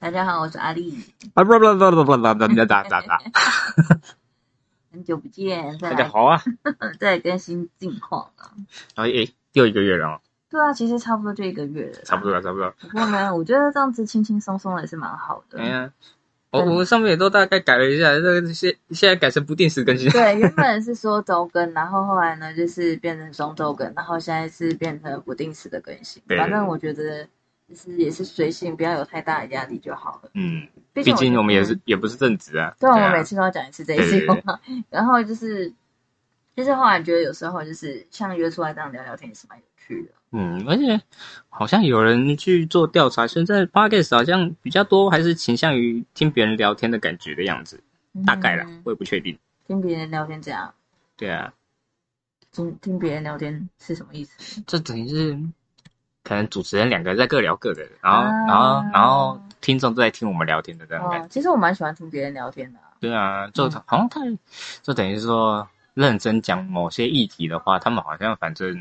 大家好我是阿丽啊不不不不不不很久不见大家好啊。在更新近况啊。然后诶又一个月了对啊其实差不多就一个月差不多了差不多不过呢我觉得这样子轻轻松松也是蛮好的。我我上面也都大概改了一下这个现现在改成不定时更新。对原本 是说周更然后后来呢就是变成双周更然后现在是变成不定时的更新。反正我觉得就是也是随性，不要有太大的压力就好了。嗯，毕毕竟我们也是也不是正职啊。对，我啊们每次都要讲一次这一句话。然后就是，就是后来觉得有时候就是像约出来这样聊聊天也是蛮有趣的。嗯，而且好像有人去做调查，现在 podcast 好像比较多，还是倾向于听别人聊天的感觉的样子，大概啦嗯，我也不确定。听别人聊天这样，对啊，听听别人聊天是什么意思？这等于是可能主持人两个在各聊各的，然后、啊然后然后听众都在听我们聊天的这样感觉。哦，其实我蛮喜欢听别人聊天的啊、对啊，就嗯好像太，就等于是说认真讲某些议题的话，他们好像反正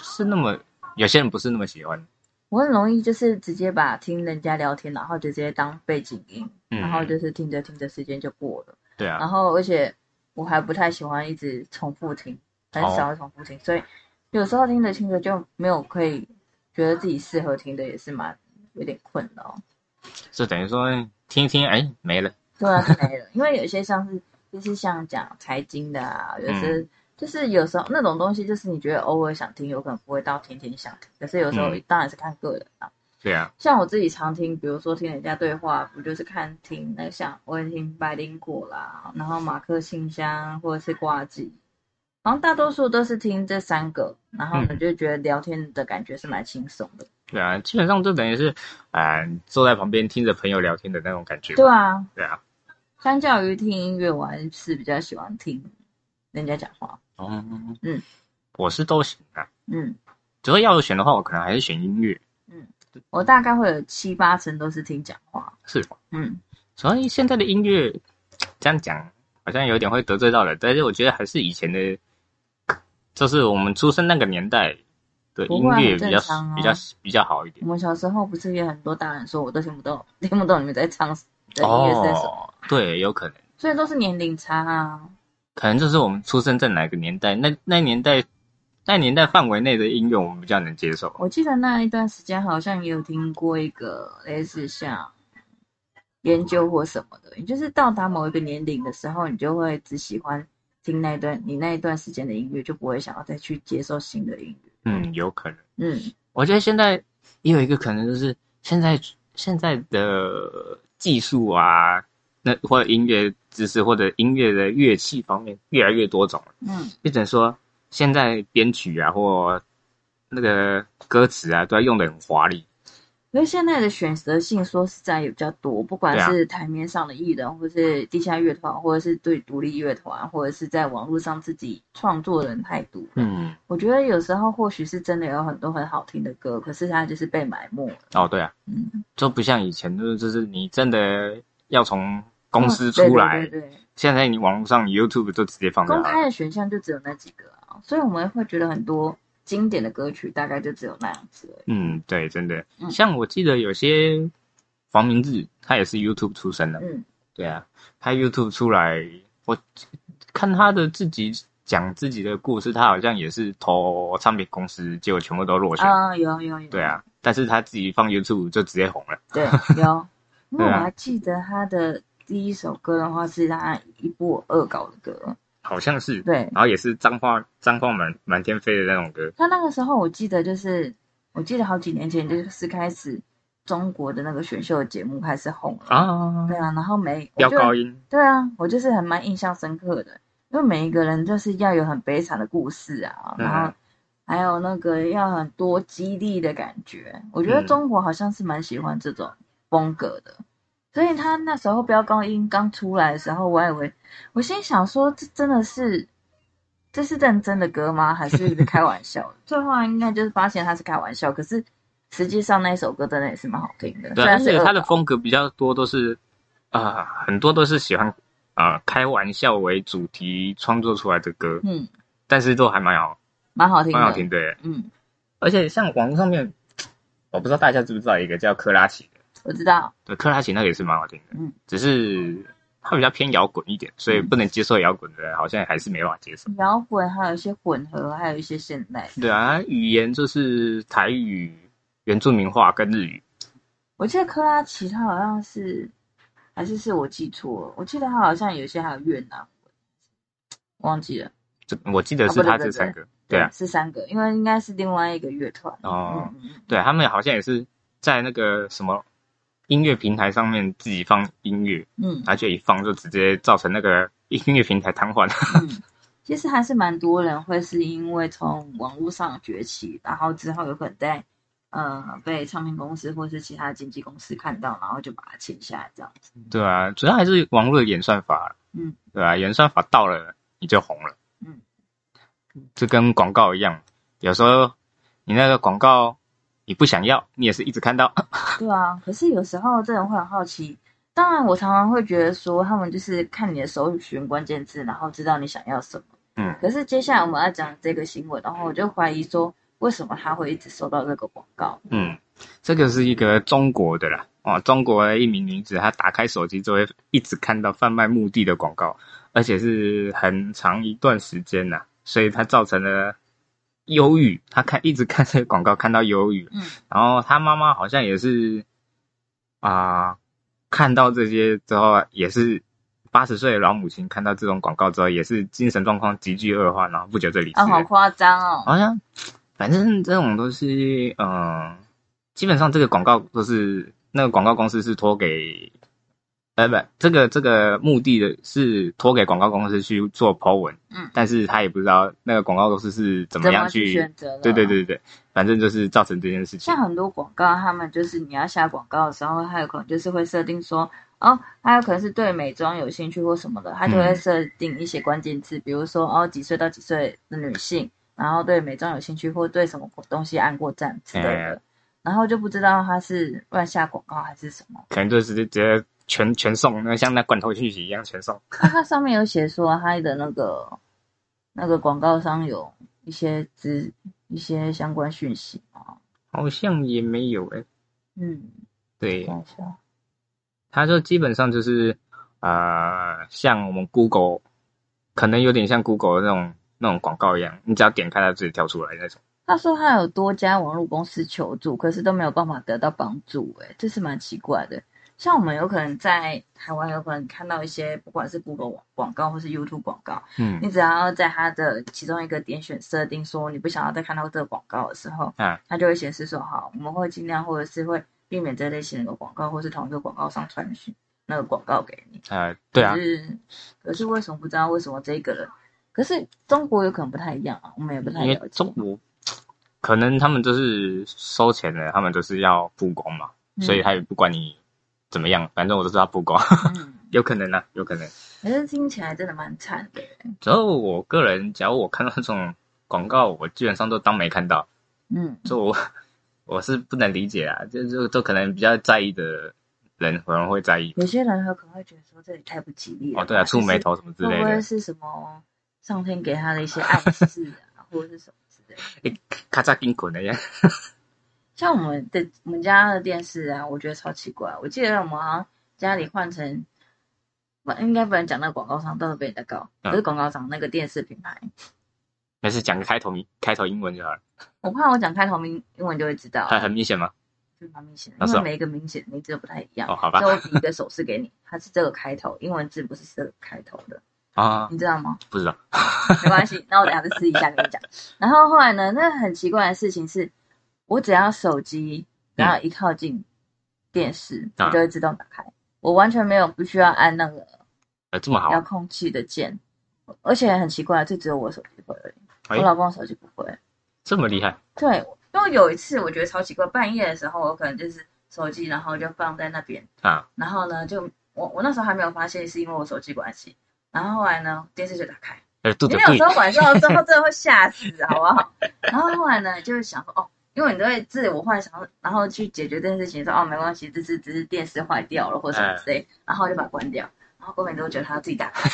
是那么，有些人不是那么喜欢。我很容易就是直接把听人家聊天，然后就直接当背景音，嗯然后就是听着听着时间就过了。对啊然，后而且我还不太喜欢一直重复听，很哦少重复听，所以有时候听着听着就没有可以觉得自己适合听的，也是蛮有点困扰。是等于说听一听，哎，没了。对啊，就没了。因为有些像是就是像讲财经的啊，有些、嗯就是有时候那种东西，就是你觉得偶尔想听，有可能不会到天天想听。可是有时候嗯当然是看个人啊。对啊，像我自己常听，比如说听人家对话，不就是看听那个像我也听白灵果啦，然后马克信箱或者是挂机，好像大多数都是听这三个，然后呢嗯就觉得聊天的感觉是蛮轻松的。对啊，基本上就等于是，啊、坐在旁边听着朋友聊天的那种感觉。对啊，对啊，相较于听音乐，我还是比较喜欢听人家讲话。哦，嗯，我是都行啊。嗯。只要要选的话，我可能还是选音乐。嗯我大概会有七八成都是听讲话。是吧？嗯，所以现在的音乐这样讲，好像有点会得罪到人，但是我觉得还是以前的，就是我们出生那个年代的音乐比较、比较比较好一点我。们小时候不是也很多大人说我都听不懂，听不懂你们在唱的音乐是什么，哦，对，有可能，所以都是年龄差啊。可能就是我们出生在哪个年代，那那年代那年代范围内的音乐，我们比较能接受。我记得那一段时间好像也有听过一个类似像研究或什么的，你就是到达某一个年龄的时候，你就会只喜欢听那一段你那一段时间的音乐，就不会想要再去接受新的音乐。嗯，有可能。嗯，我觉得现在也有一个可能，就是现在现在的技术啊，那或者音乐知识或者音乐的乐器方面越来越多种了。嗯，就等于说，现在编曲啊或那个歌词啊，都要用的很华丽。因为现在的选择性说实在也比较多，不管是台面上的艺人，或是地下乐团，或者是对独立乐团，或者是在网络上自己创作人太多。嗯，我觉得有时候或许是真的有很多很好听的歌，可是它就是被埋没了。哦，对啊，嗯，就不像以前，就是就是你真的要从公司出来，对对对现在你网络上 YouTube 就直接放公开的选项就只有那几个啊，所以我们会觉得很多经典的歌曲大概就只有那样子而已。嗯，对，真的，嗯。像我记得有些黄明志，他也是 YouTube 出身的，嗯，对啊，他 YouTube 出来，我看他的自己讲自己的故事，他好像也是投唱片公司，结果全部都落选。啊，有有有，对啊，但是他自己放 YouTube 就直接红了。对，有，因为我还记得他的第一首歌的话是他一部恶搞的歌，好像是，对。然后也是脏话脏话满满天飞的那种歌。他那个时候我记得就是，我记得好几年前就是开始中国的那个选秀节目开始红了，啊。对，啊，然后每飙高音，对啊，我就是很蛮印象深刻的，因为每一个人就是要有很悲惨的故事啊，嗯。然后还有那个要很多激励的感觉。我觉得嗯。中国好像是蛮喜欢这种风格的，所以他那时候飙高音刚出来的时候，我还以为我心想说，这真的是这是认真的歌吗？还是开玩笑的？最后应该就是发现他是开玩笑，可是实际上那一首歌真的也是蛮好听的，对，虽然是而且他的风格比较多都是啊、很多都是喜欢啊、开玩笑为主题创作出来的歌，嗯但是都还蛮好蛮好听的，蛮好听的。嗯而且像网络上面，我不知道大家知不知道一个叫克拉奇的，我知道，对，克拉奇那个也是蛮好听的，嗯，只是它比较偏摇滚一点，所以不能接受摇滚的人好像还是没办法接受。摇滚还有一些混合，还有一些现代。对啊，语言就是台语、原住民话跟日语。我记得克拉奇他好像是，还是是我记错了？我记得他好像有些还有越南文，忘记了。这我记得是他这三个，对啊，是三个，因为应该是另外一个乐团。哦，对他们好像也是在那个什么音乐平台上面自己放音乐，嗯。而且一放就直接造成那个音乐平台瘫痪。嗯，其实还是蛮多人会是因为从网络上崛起，然后之后有可能在呃被唱片公司或是其他经纪公司看到，然后就把它签下来这样子。对啊，主要还是网络的演算法，嗯，对啊，演算法到了你就红了，嗯，这跟广告一样，有时候你那个广告你不想要，你也是一直看到，对啊，可是有时候这人会很好奇。当然，我常常会觉得说，他们就是看你的搜寻关键字，然后知道你想要什么。嗯，可是接下来我们要讲这个新闻，然后我就怀疑说，为什么他会一直收到这个广告？嗯，这个是一个中国的啦，哦，中国的一名女子，她打开手机就会一直看到贩卖墓地的广告，而且是很长一段时间呐、所以她造成了忧郁，他看一直看这个广告看到忧郁，嗯然后他妈妈好像也是啊、看到这些之后也是。八十岁的老母亲看到这种广告之后，也是精神状况急剧恶化，然后不久就离世啊，好夸张哦！好像反正这种都是，嗯、基本上这个广告都是那个广告公司是托给，呃，不，这个这个目的的是托给广告公司去做 po 文，嗯但是他也不知道那个广告公司是怎么样去，选择？对对对对对，反正就是造成这件事情像。很多广告，他们就是你要下广告的时候，他有可能就是会设定说，哦，他有可能是对美妆有兴趣或什么的，他就会嗯设定一些关键字，比如说哦几岁到几岁的女性，然后对美妆有兴趣或对什么东西按过赞之类的，哎然后就不知道他是乱下广告还是什么。可能就是直接全全送，那像那罐头讯息一样全送。那它上面有写说它的那个那个广告商有一些资一些相关讯息啊，好像也没有诶、嗯，对，看一下，它就基本上就是呃，像我们 Google，可能有点像 Google 的那种那种广告一样，你只要点开它自己跳出来那种。他说他有多家网络公司求助，可是都没有办法得到帮助，诶，这是蛮奇怪的。像我们有可能在台湾有可能看到一些，不管是 Google 广告或是 YouTube 广告，嗯你只要在它的其中一个点选设定说你不想要再看到这个广告的时候，啊，它就会显示说好，我们会尽量或者是会避免这类型的广告，或是同一个广告上传讯那个广告给你。呃，对啊可，是可是为什么不知道为什么这个人？可是中国有可能不太一样啊，我们也不太因为了解。中国可能他们就是收钱的，他们就是要曝光嘛，所以他也不管你怎么样，反正我都知道曝光，嗯，有可能啊，有可能。可是听起来真的蛮惨的。之后我个人，假如我看到这种广告，我基本上都当没看到，嗯，就我 我是不能理解啊，就就都可能比较在意的人可能会在意。有些人他可能会觉得说这里太不吉利了。哦，对啊，触眉头什么之类的，会不会是什么上天给他的一些暗示啊，或者是什么之类的？咔嚓金滚的样。像我们的我们家的电视啊，我觉得超奇怪。我记得我们好像家里换成，不应该不能讲那个广告商，到时候被人家告。嗯不是广告商，那个电视品牌，没事，讲个开头名，开头英文就好了。我怕我讲开头名英文就会知道，很很明显吗？就蛮明显的，因为每一个明显名字都不太一样。哦，好吧所以，我比一个手势给你，它是这个开头，英文字不是这个开头的，啊，你知道吗？不知道。没关系，那我等下再试一下跟你讲。然后后来呢，那很奇怪的事情是，我只要手机然后一靠近电视，就会自动打开，我完全没有不需要按那个呃，这么好遥，控器的键，而且很奇怪，这只有我手机会而已，哎我老公的手机不会。这么厉害，对，因为有一次我觉得超奇怪，半夜的时候我可能就是手机，然后就放在那边，啊，然后呢就我我那时候还没有发现是因为我手机关系，然后后来呢电视就打开。因为有时候晚上之后真的会吓死，好不好？然后后来呢，就是想说，哦，因为你都会自我幻想，然后去解决这件事情，说哦没关系，这是只是电视坏掉了或什么之类，然后就把它关掉，然后过没多久它自己打开，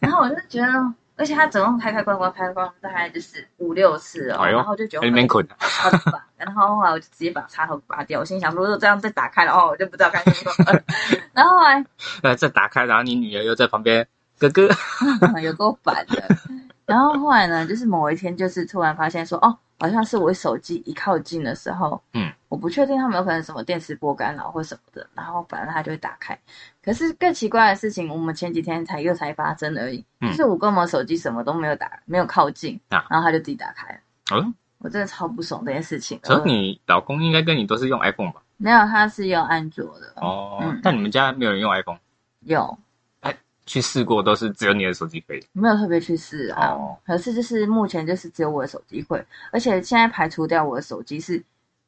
然后我就觉得而且他总共开开关关开开关关大概就是五六次哦，然后就觉得在那边捆，超烦，然后后来我就直接把插头拔掉，我心想，如果这样再打开的话，我就不知道该怎么办。然后后来呃，再打开，然后你女儿又在旁边，哥哥，有够烦的。然后后来呢，就是某一天，就是突然发现说，哦，好像是我手机一靠近的时候，嗯，我不确定他们有可能什么电磁波干扰或什么的，然后反正它就会打开。可是更奇怪的事情，我们前几天才又才发生而已，嗯。就是我跟我手机什么都没有打，没有靠近，啊。然后它就自己打开了。嗯，我真的超不爽这件事情的。所以你老公应该跟你都是用 iPhone 吧？没有，他是用安卓的，哦嗯，但你们家没有人用 iPhone，有去试过都是只有你的手机可以。没有特别去试啊？哦可是就是目前就是只有我的手机会，而且现在排除掉我的手机是，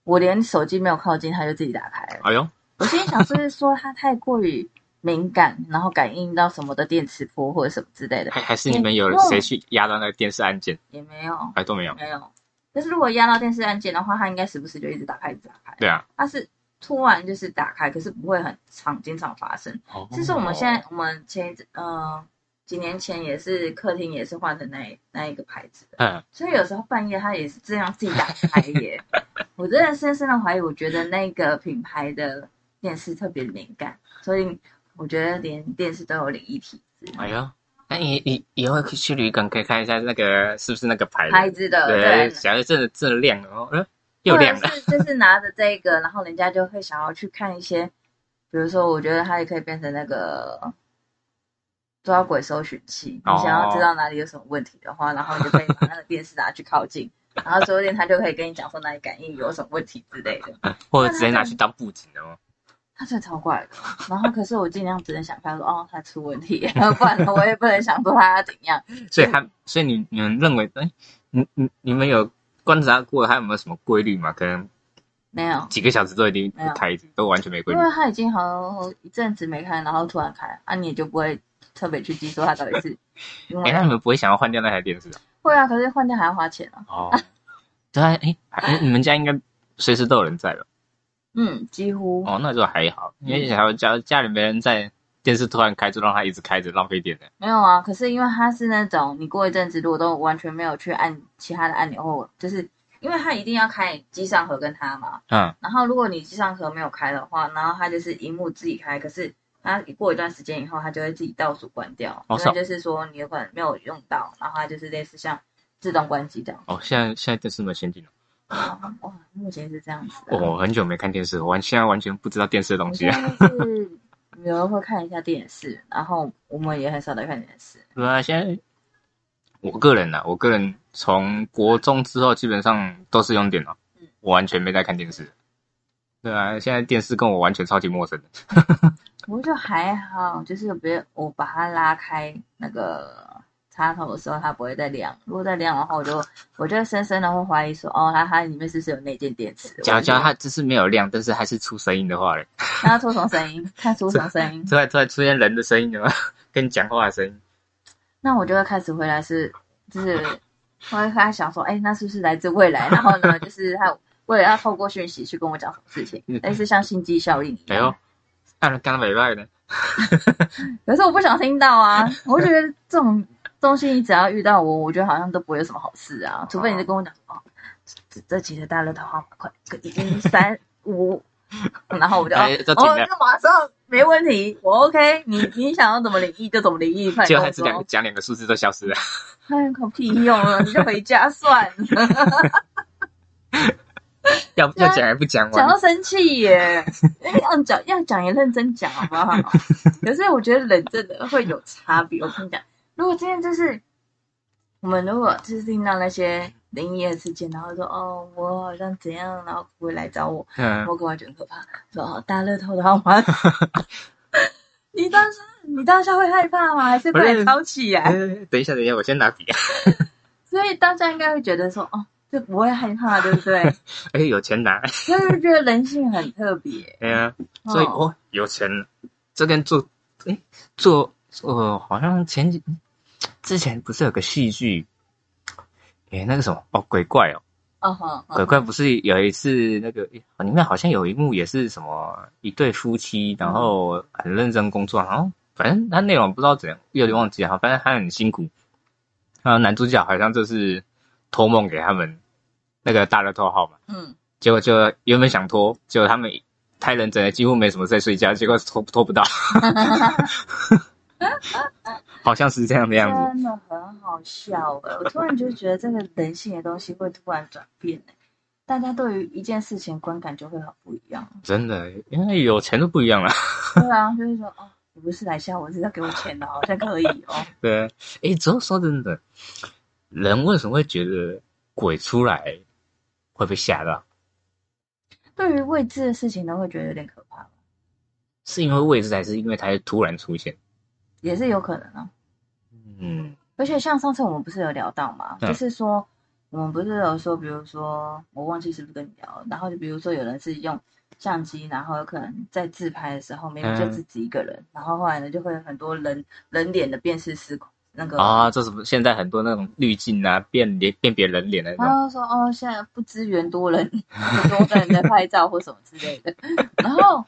我连手机没有靠近，它就自己打开了。哎呦，我心里想，是不是说它太过于敏感，然后感应到什么的电磁波或者什么之类的？还还是你们有嗯谁去压到那个电视按键？也没有，哎，都没有。没有。但是如果压到电视按键的话，它应该时不时就一直打开，一直打开。对啊，它是突然就是打开，可是不会很常经常发生。哦其实我们现在，我们前一阵呃几年前也是客厅也是换成那那一个牌子的，嗯，所以有时候半夜它也是这样自己打开耶。我真的深深的怀疑，我觉得那个品牌的电视特别敏感，所以我觉得连电视都有灵异体质。哎呦，那你以以后去旅馆可以看一下那个是不是那个牌牌子？的，对，对，假如真的真的亮了，哦，呃又亮了。或者是就是拿着这个，然后人家就会想要去看一些，比如说，我觉得它也可以变成那个抓鬼搜寻器。你哦想要知道哪里有什么问题的话，然后你就可以把那个电视拿去靠近，然后说不定他就可以跟你讲说哪里感应有什么问题之类的。或者直接拿去当布景的哦。他真的超怪的，然后可是我尽量只能想看说，哦，他出问题，不然我也不能想说他要怎样。所以他，所以你你们认为，哎，你你你们有观察过它有没有什么规律嘛？可能没有，几个小时都已经不开，都完全没规律因。为它已经好一阵子没开，然后突然开，啊，你也就不会特别去记住它到底是 哎，那你们不会想要换掉那台电视啊？会啊，可是换掉还要花钱啊。哦，对啊，哎，还你们家应该随时都有人在吧？嗯，几乎哦，那就还好，因为假如家家里没人在，电视突然开就让它一直开着，浪费电的。没有啊。可是因为它是那种你过一阵子如果都完全没有去按其他的按钮，或就是因为它一定要开机上盒跟它嘛。嗯，然后如果你机上盒没有开的话，然后它就是荧幕自己开，可是它过一段时间以后，它就会自己倒数关掉，哦是哦因为就是说你有可能没有用到，然后它就是类似像自动关机这样。哦，现在现在电视那么先进了。哇，目前是这样子我很久没看电视，我完现在完全不知道电视的东西啊。是有人会看一下电视，然后我们也很少在看电视。对啊，现在我个人呢、啊，我个人从国中之后基本上都是用电脑，嗯我完全没在看电视。对啊，现在电视跟我完全超级陌生的。我就还好，就是别我把它拉开那个插头的时候，它不会再亮。如果再亮的话，我就我就深深的会怀疑说，哦，它它里面是不是有内建电池？假如它它只是没有亮，但是还是出声音的话嘞，那它出什么声音？看出什么声音？突然突然出现人的声音了吗，跟你讲话的声音，那我就会开始回来是，就是我会开始想说，哎，那是不是来自未来？然后呢，就是他为了要透过讯息去跟我讲什么事情，类似像心机效应一样。哎呦，看刚没外呢。可是我不想听到啊！我觉得这种东西，你只要遇到我，我觉得好像都不会有什么好事啊。除非你是跟我讲哦，这这期的大乐透号码快个一三五，然后我就哦，哎就马上没问题，我 OK 你。你想要怎么灵异就怎么灵异，快结点跟我说果还是两个。讲两个数字都消失了。哎，有屁用了，你就回家算了。要要讲还不讲完讲到，生气耶，要讲要讲也认真讲好不好？可是我觉得人真的会有差别。我跟你讲，如果今天就是我们如果就是听到那些灵异的事件，然后说哦我好像怎样，然后不会来找我，嗯，我可能觉得很可怕。说哦大乐透的号码，你当时你当下会害怕吗？还是会来抄起来？哎等一下，等一下，我先拿笔。所以大家应该会觉得说哦，就不会害怕，对不对？哎，有钱拿。所以我觉得人性很特别。对啊，所以哦哦，有钱了，这跟做哎做呃好像前几之前不是有个戏剧，哎那个什么哦鬼怪哦，嗯哼，嗯鬼怪不是有一次那个诶里面好像有一幕也是什么一对夫妻，然后很认真工作，然后反正他内容不知道怎样，有点忘记了，反正他很辛苦，然后男主角好像就是托梦给他们那个大乐透号嘛，嗯，结果就原本想托，结果他们太认真了，几乎没什么在睡觉，结果托托不到，好像是这样的样子。真的很好笑哎！我突然就觉得这个人性的东西会突然转变哎，大家对于一件事情观感就会很不一样。真的，因为有钱都不一样了。对啊，就是说哦，你不是来吓我，是要给我钱的，好像可以哦。对，哎，只有说真的，人为什么会觉得鬼出来会被吓到？对于未知的事情呢，会觉得有点可怕。是因为未知，还是因为它突然出现？也是有可能啊。嗯，而且像上次我们不是有聊到嘛，嗯就是说我们不是有说，比如说我忘记是不是跟你聊了，然后就比如说有人是用相机，然后有可能在自拍的时候明明就嗯自己一个人，然后后来呢就会有很多人人脸的辨识失控那个啊，这什么？现在很多那种滤镜啊，辨别辨别人脸的那然。后说哦，现在不支援多人 多个人在拍照或什么之类的。然后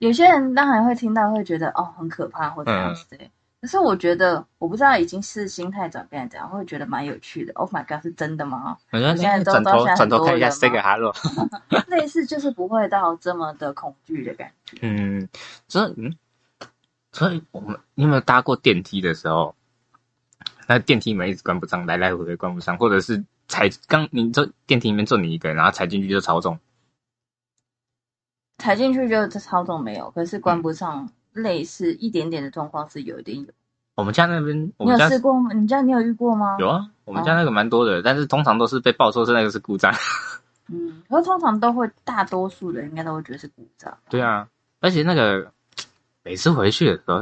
有些人当然会听到，会觉得哦很可怕或者样子之类。可是我觉得，我不知道已经是心态转变怎样，会觉得蛮有趣的。Oh my god，是真的吗？我现在都转头到现在转头看一下很多人 say 个 hello。类似就是不会到这么的恐惧的感觉。嗯，所以嗯，所以我们你有没有搭过电梯的时候，那电梯门一直关不上，来来回回关不上，或者是踩刚你坐电梯里面坐你一个人，然后踩进去就超重。踩进去就操纵没有，可是关不上，类似一点点的状况是有一点有。我们家那边，我你有家试过吗？你家你有遇过吗？有啊，我们家那个蛮多的，但是通常都是被爆说是那个是故障。嗯，可是通常都会，大多数人应该都会觉得是故障。对啊，而且那个每次回去的时候，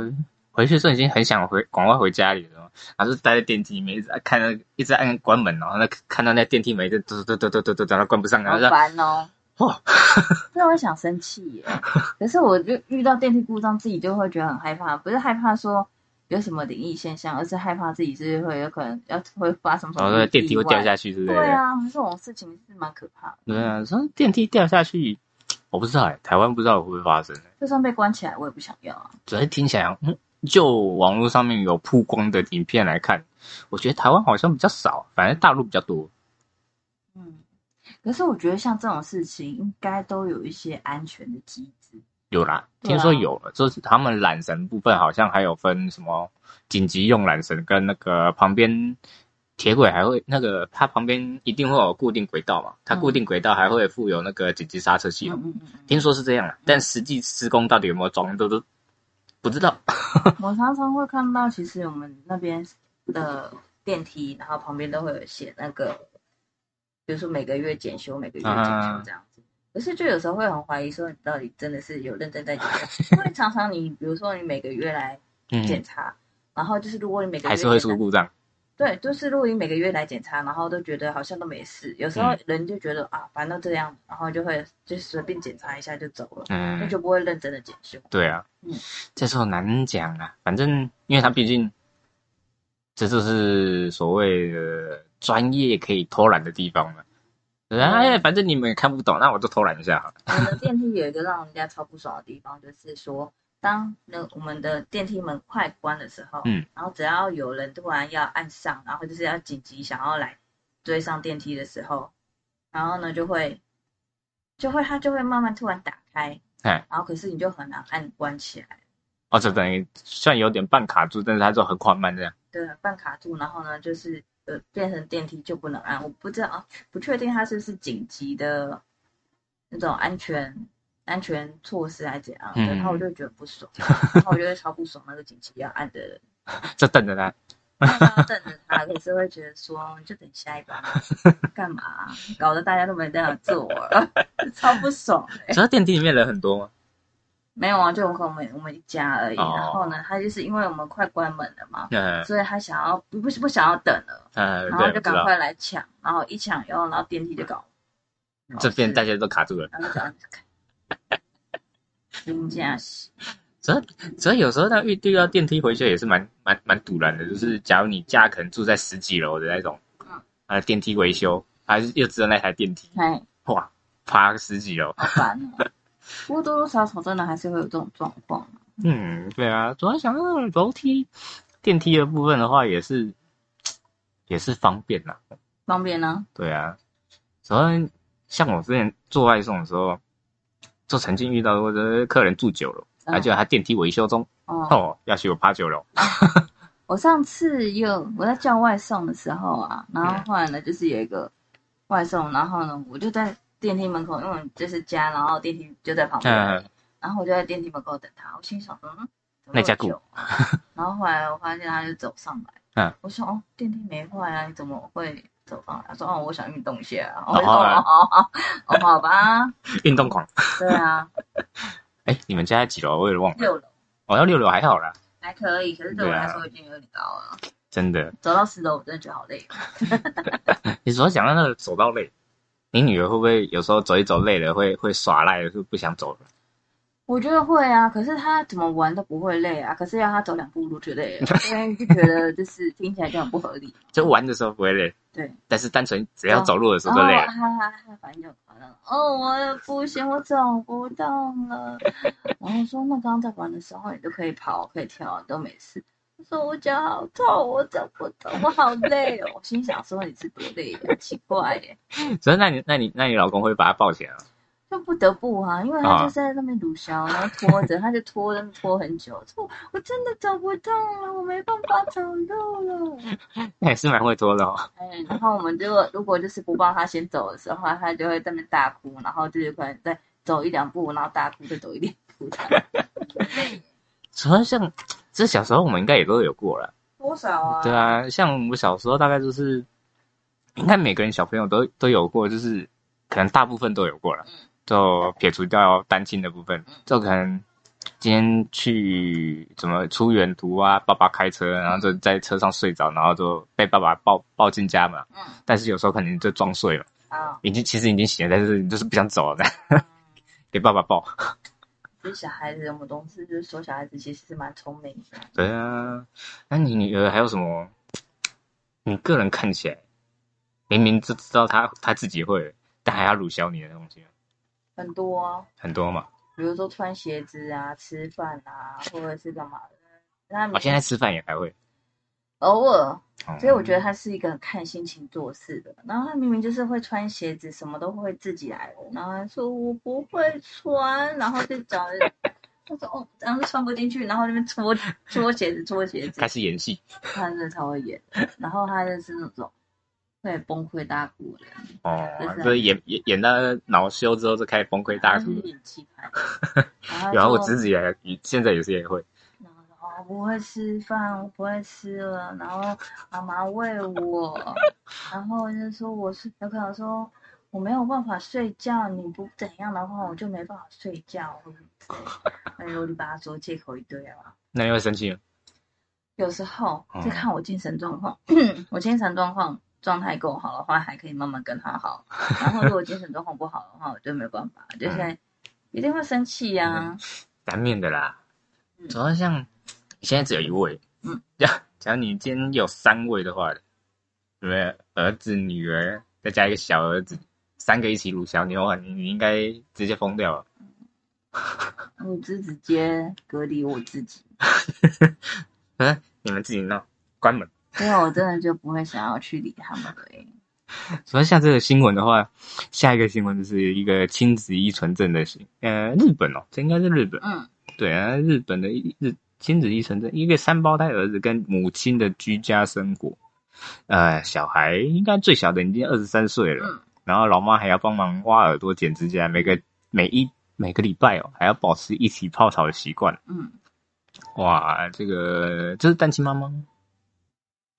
回去的时候已经很想回赶快回家里了，然后就待在电梯里面，一直看那个一直按关门，然后那看到那电梯门一直嘟嘟嘟嘟嘟嘟，然后关不上，然好后就烦哦。哦，真的会想生气耶。可是我就遇到电梯故障，自己就会觉得很害怕，不是害怕说有什么灵异现象，而是害怕自己是会有可能要会发生什么那电梯会掉。下去之类的。对啊，这种事情是蛮可怕的。对啊，说电梯掉下去，我不知道哎、台湾不知道会不会发生、就算被关起来，我也不想要啊。只是听起来，嗯，就网络上面有曝光的影片来看，我觉得台湾好像比较少，反正大陆比较多。嗯，可是我觉得像这种事情，应该都有一些安全的机制。有啦，听说有了，就是他们缆绳部分好像还有分什么紧急用缆绳跟那个旁边铁轨还会那个它旁边一定会有固定轨道嘛，它嗯固定轨道还会附有那个紧急刹车系统，听说是这样啊，但实际施工到底有没有装都都不知道。嗯。我常常会看到，其实我们那边的电梯，然后旁边都会有写那个，比如说每个月检修，每个月检修这样子。可是就有时候会很怀疑，说你到底真的是有认真在检查？因为常常你比如说你每个月来嗯，检查，然后就是如果你每个月还是会出故障。对，就是如果你每个月来检查，然后都觉得好像都没事，有时候嗯人就觉得、啊，反正都这样，然后就会就随便检查一下就走了，那嗯，就不会认真的检修。对啊，嗯 这时候难讲啊，反正因为他毕竟这就是所谓的专业可以偷懒的地方哎，反正你们也看不懂，那我就偷懒一下好了。我们的电梯有一个让人家超不爽的地方，就是说，当那我们的电梯门快关的时候，嗯，然后只要有人突然要按上，然后就是要紧急想要来追上电梯的时候，然后呢就会就会它就会慢慢突然打开，哎，然后可是你就很难按关起来。哦，就等于算有点半卡住，但是它就很缓慢这样。对，半卡住，然后呢，就是呃，变成电梯就不能按。我不知道，啊不确定它是不是紧急的那种安全安全措施还是怎样的，嗯然后我就觉得不爽，然后我觉得超不爽那个紧急要按的人，就等着他。然后要瞪着他，可是会觉得说，就等下一班啊，干嘛啊、搞得大家都没地方坐了，超不爽的、只要电梯里面人很多吗？没有啊，就我和我们我们一家而已。哦然后呢，他就是因为我们快关门了嘛，嗯所以他想要不不不想要等了。嗯，然后。就赶快来抢，然后一抢以后，然后电梯就搞，这边大家，都卡住了。然后就这样子所以，所以有时候他遇遇到电梯回去也是蛮蛮蛮堵然的。就是假如你家可能住在十几楼的那种，嗯啊，电梯维修还是又只有那台电梯，哎，哇，爬个十几楼。好烦哦。不过多多少少真的还是会有这种状况，嗯，对啊，主要想到楼梯、电梯的部分的话，也是也是方便呐。方便呢？对啊，主要像我之前做外送的时候，就曾经遇到过的客人住九楼，嗯。而且他电梯维修中，哦，哦，要求我爬九楼，我上次有我在叫外送的时候啊，然后后来呢，就是有一个外送，然后呢，我就在电梯门口，因为就是家，然后电梯就在旁边，嗯，然后我就在电梯门口等他，我心想说，嗯，那家久 然后后来我发现他就走上来，嗯，我说哦，电梯没坏啊，你怎么会走上来？他说哦，我想运动一下，哦我就说哦哦哦哦，好吧，运动狂。对啊，哎，你们家在几楼？我也忘了。六楼哦，要六楼还好啦，还可以，可是对我来说已经有点高了，真的。走到十楼我真的觉得好累。你主要讲到那个走到累，你女儿会不会有时候走一走累了，会会耍赖的，就不想走了？我觉得会啊，可是她怎么玩都不会累啊。可是要她走两步路就累了，因为就觉得就是听起来就很不合理。就玩的时候不会累，对，但是单纯只要走路的时候就累了。哈哈哈反正就很夸张，哦，我也不行，我走不动了。然后说那刚刚在玩的时候你都可以跑可以跳都没事。我说我脚好痛，我走不动，我好累哦。我心想说你是多累呀、奇怪耶。所以那你那你那你老公会把他抱起来吗？就不得不啊，因为他就是在那边鲁小，然后拖着，他就拖着拖很久，说我真的走不动了，我没办法走路了。那也是蛮会拖的哦。哎，然后我们如果如果就是不帮他先走的时候，他就会在那边大哭，然后就是可能再走一两步，然后大哭，再走一两步，这样 主要像这小时候我们应该也都有过了。多少啊？对，啊，像我小时候大概就是，应该每个人小朋友都都有过，就是可能大部分都有过了。就撇除掉单亲的部分，就可能今天去怎么出远途啊，爸爸开车，然后就在车上睡着，然后就被爸爸抱抱进家嘛。嗯但是有时候可能就装睡了，啊，已经其实已经醒了，但是就是不想走了，给爸爸抱。其实小孩子我们都是就是说小孩子其实是蛮聪明的，对啊，那你女儿还有什么？你个人看起来明明就知道她她自己会，但还要辱笑你的东西很多啊。很多嘛。比如说穿鞋子啊、吃饭啊，或者是干嘛的。那我、现在吃饭也还会，偶尔，哦所以我觉得他是一个看心情做事的。然后他明明就是会穿鞋子，什么都会自己来的，然后他说我不会穿，然后就找人，他说哦，然后就穿不进去，然后那边搓搓鞋子、搓鞋子开，始演戏他真的超会演。然后他就是那种会崩溃大哭的，哦就是，演演演到恼羞之后就开始崩溃大哭。演气派。然后 我说侄子也现在也是也会，我不会吃饭，我不会吃了。然后妈妈喂我，然后就说我是有可能说我没有办法睡觉，你不怎样的话，我就没办法睡觉。哎呦，你把他说借口一堆啊。那你会生气吗？有时候哦是看我精神状况，我精神状况状态够好的话，还可以慢慢跟他好。然后如果精神状况不好的话，我就没有办法，就是一定会生气呀、难免的啦。嗯主要像你现在只有一位，嗯，假 假如你今天有三位的话，对不对？儿子、女儿，再加一个小儿子，三个一起撸小你的话，你你应该直接疯掉了。我就直接隔离我自己。嗯，你们自己闹，关门。因为我真的就不会想要去理他们了耶。所以像这个新闻的话，下一个新闻就是一个亲子依存症的新，呃，日本哦，这应该是日本。嗯对啊，日本的一日亲子依存症，一个三胞胎儿子跟母亲的居家生活，呃，小孩应该最小的已经二十三岁了，嗯然后老妈还要帮忙挖耳朵、剪指甲，每个每一每个礼拜哦，还要保持一起泡澡的习惯。嗯，哇，这个这是单亲妈妈吗？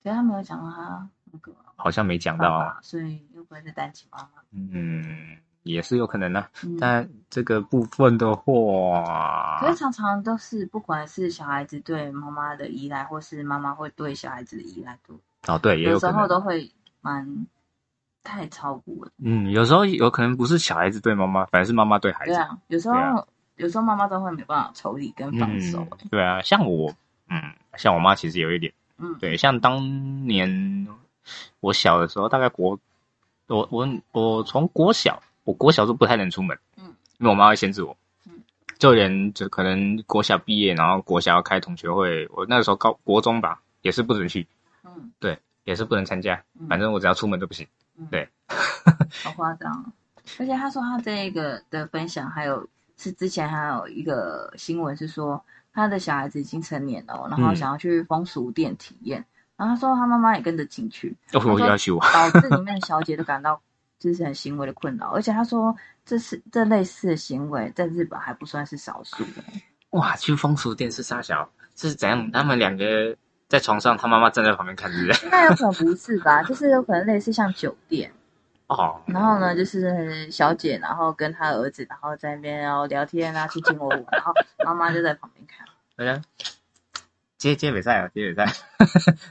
所以他没有讲到他那个好像没讲到所以又不会是单亲妈妈。嗯，也是有可能的、嗯，但这个部分的话可，是常常都是不管是小孩子对妈妈的依赖，或是妈妈会对小孩子的依赖度，哦，对，也有时。候都会蛮太超过了。嗯，有时候有可能不是小孩子对妈妈，反而是妈妈对孩子。对啊，有时候、啊有时候妈妈都会没办法抽离跟放手、嗯。对啊，像我，嗯，像我妈其实有一点，嗯，对，像当年我小的时候，大概国，我我我从国小，我国小就不太能出门，嗯，因为我妈会限制我，嗯，就连就可能国小毕业，然后国小要开同学会，我那个时候高国中吧，也是不准去，嗯，也是不能参加，嗯。反正我只要出门都不行。嗯。对，好夸张哦。而且他说他这一个的分享，还有是之前还有一个新闻是说，他的小孩子已经成年了，然后嗯。想要去风俗店体验，然后他说他妈妈也跟着进去，哦，我要求我，导致里面的小姐都感到就是很行为的困扰，而且他说这是这类似的行为在日本还不算是少数。哇，去风俗店是傻小，是怎样？他们两个在床上，他妈妈站在旁边看，是不是？应该有可能不是吧？就是有可能类似像酒店，哦，然后呢，就是小姐，然后跟她儿子，然后在那边然后聊天啊，卿卿我我，然后妈妈就在旁边看。对呀接接比赛啊，接比赛。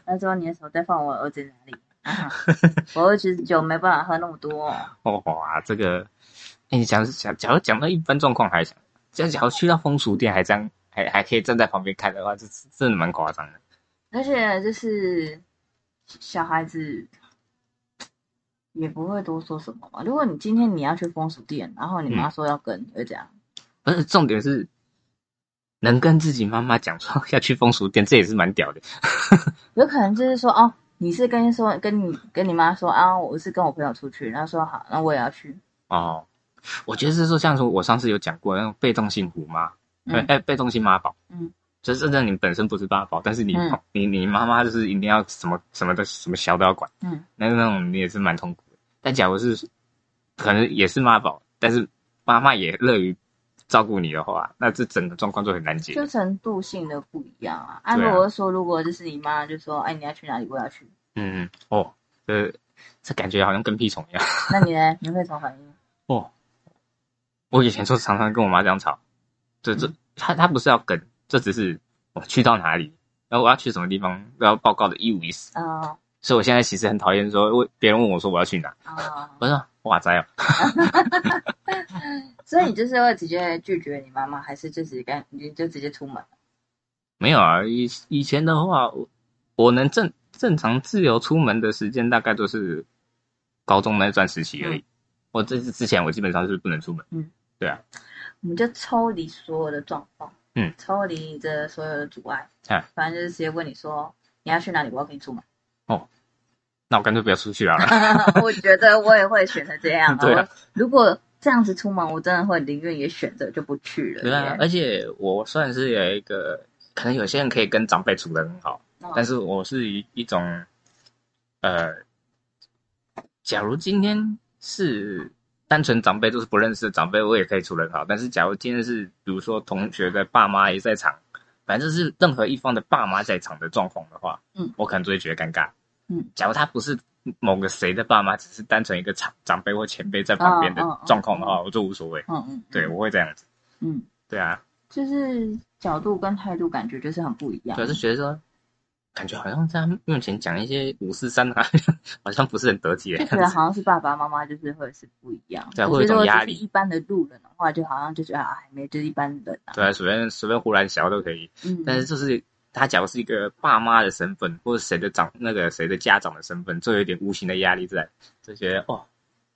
他说：“你的手在放我儿子哪里？啊、我儿子酒没办法喝那么多、哦哇，这个，哎，你讲讲，假如讲到一般状况还想，这假如去到风俗店还这样，还还可以站在旁边看的话，这这真的蛮夸张的。而且就是小孩子也不会多说什么嘛。如果你今天你要去风俗店，然后你妈说要跟，你会这样？不是重点是，能跟自己妈妈讲说要去风俗店，这也是蛮屌的。有可能就是说，哦，你是跟说跟你跟你妈说啊，我是跟我朋友出去，然后说好，那我也要去。哦，我觉得是说，像说我上次有讲过那种被动性虎妈，哎、被动性妈宝，嗯，就是真的你本身不是妈宝，但是你、嗯你你妈妈就是一定要什么什么的什么小都要管，嗯，那那种你也是蛮痛苦的。但假如是可能也是妈宝，但是妈妈也乐于照顾你的话，那这整个状况就很难解。就程度性的不一样啊。啊，对啊如果说如果就是你妈就说，哎，你要去哪里，我要去，嗯，哦，这这感觉好像跟屁虫一样。那你呢？你会什么反应？哦，我以前就常常跟我妈这样吵，这这她她不是要跟，这只是我去到哪里，然后我要去什么地方，都要报告的一五一十。啊所以我现在其实很讨厌说问别人问我说我要去哪，啊，我说哇塞哦，所以你就是会直接拒绝你妈妈，还是就直接干，你就直接出门？没有啊，以以前的话，我我能正正常自由出门的时间大概都是高中那段时期而已。我这次之前我基本上是不能出门。嗯，对啊，我们就抽离所有的状况，嗯，抽离这所有的阻碍，哎反正就是直接问你说你要去哪里，我要跟你出门。哦那我干脆不要出去啊。我觉得我也会选择这样、对啊如果这样子出门，我真的会宁愿也选择就不去了耶。对啊，而且我算是有一个，可能有些人可以跟长辈处得很好，嗯但是我是一一种，呃，假如今天是单纯长辈都是不认识的长辈，我也可以处得很好。但是假如今天是比如说同学的爸妈也在场，反正就是任何一方的爸妈在场的状况的话，嗯，我可能就会觉得尴尬。嗯，假如他不是某个谁的爸妈，只是单纯一个长长辈或前辈在旁边的状况的话，我就无所谓。嗯嗯，对，我会这样子。嗯，对啊，就是角度跟态度感觉就是很不一样。主要是觉得说，感觉好像在他面前讲一些五四三啊，好像不是很得体的就觉得。好像是爸爸妈妈，就是会是不一样。对会有一种压力一般的路人的话，就好像就觉得啊，没就是一般人啊。对啊，随便随便胡乱小都可以。嗯，但是就是他假如是一个爸妈的身份，或者谁的长那个谁的家长的身份，就有点无形的压力在，就觉得哦，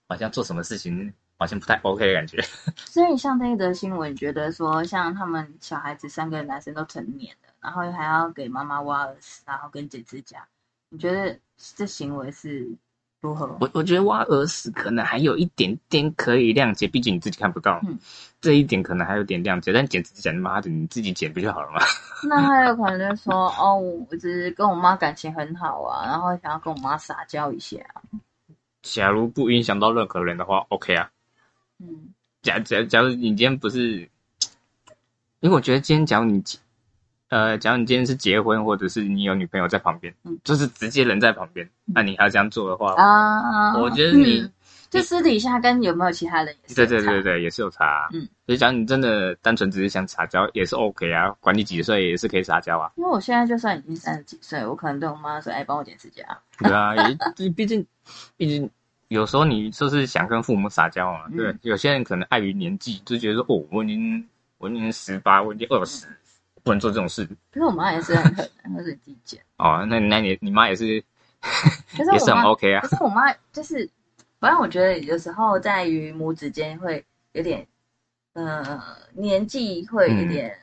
好像做什么事情好像不太 OK 的感觉。所以像这一则新闻，觉得说像他们小孩子三个男生都成年了，然后还要给妈妈挖耳屎，然后跟剪指甲，你觉得这行为是如何？我我觉得挖耳屎可能还有一点点可以谅解，毕竟你自己看不到，嗯这一点可能还有点谅解。但剪指甲，你妈的你自己剪不就好了吗？那还有可能就是说，哦，我只是跟我妈感情很好啊，然后想要跟我妈撒娇一下，假如不影响到任何人的话，OK 啊。嗯假假假如你今天不是，因为我觉得今天假如你呃，假如你今天是结婚，或者是你有女朋友在旁边，嗯就是直接人在旁边，那你还要这样做的话，啊，我觉得你嗯就私底下跟有没有其他人也是对对对对，也是有差、啊。嗯，所以假如你真的单纯只是想撒娇，也是 OK 啊，管你几岁也是可以撒娇啊。因为我现在就算已经三十几岁，我可能对我妈说：“哎，帮我剪指甲。对啊，也毕竟毕竟有时候你就是想跟父母撒娇嘛。嗯对，有些人可能碍于年纪，就觉得说哦，我已经我已经十八，我已经二十，不能做这种事。”可是我妈也是很狠，她是自己剪。哦，那那你你妈也是可是 也是很，OK 啊可。是我妈就是，反正我觉得有时候在于母子间会有点，呃，年纪会有点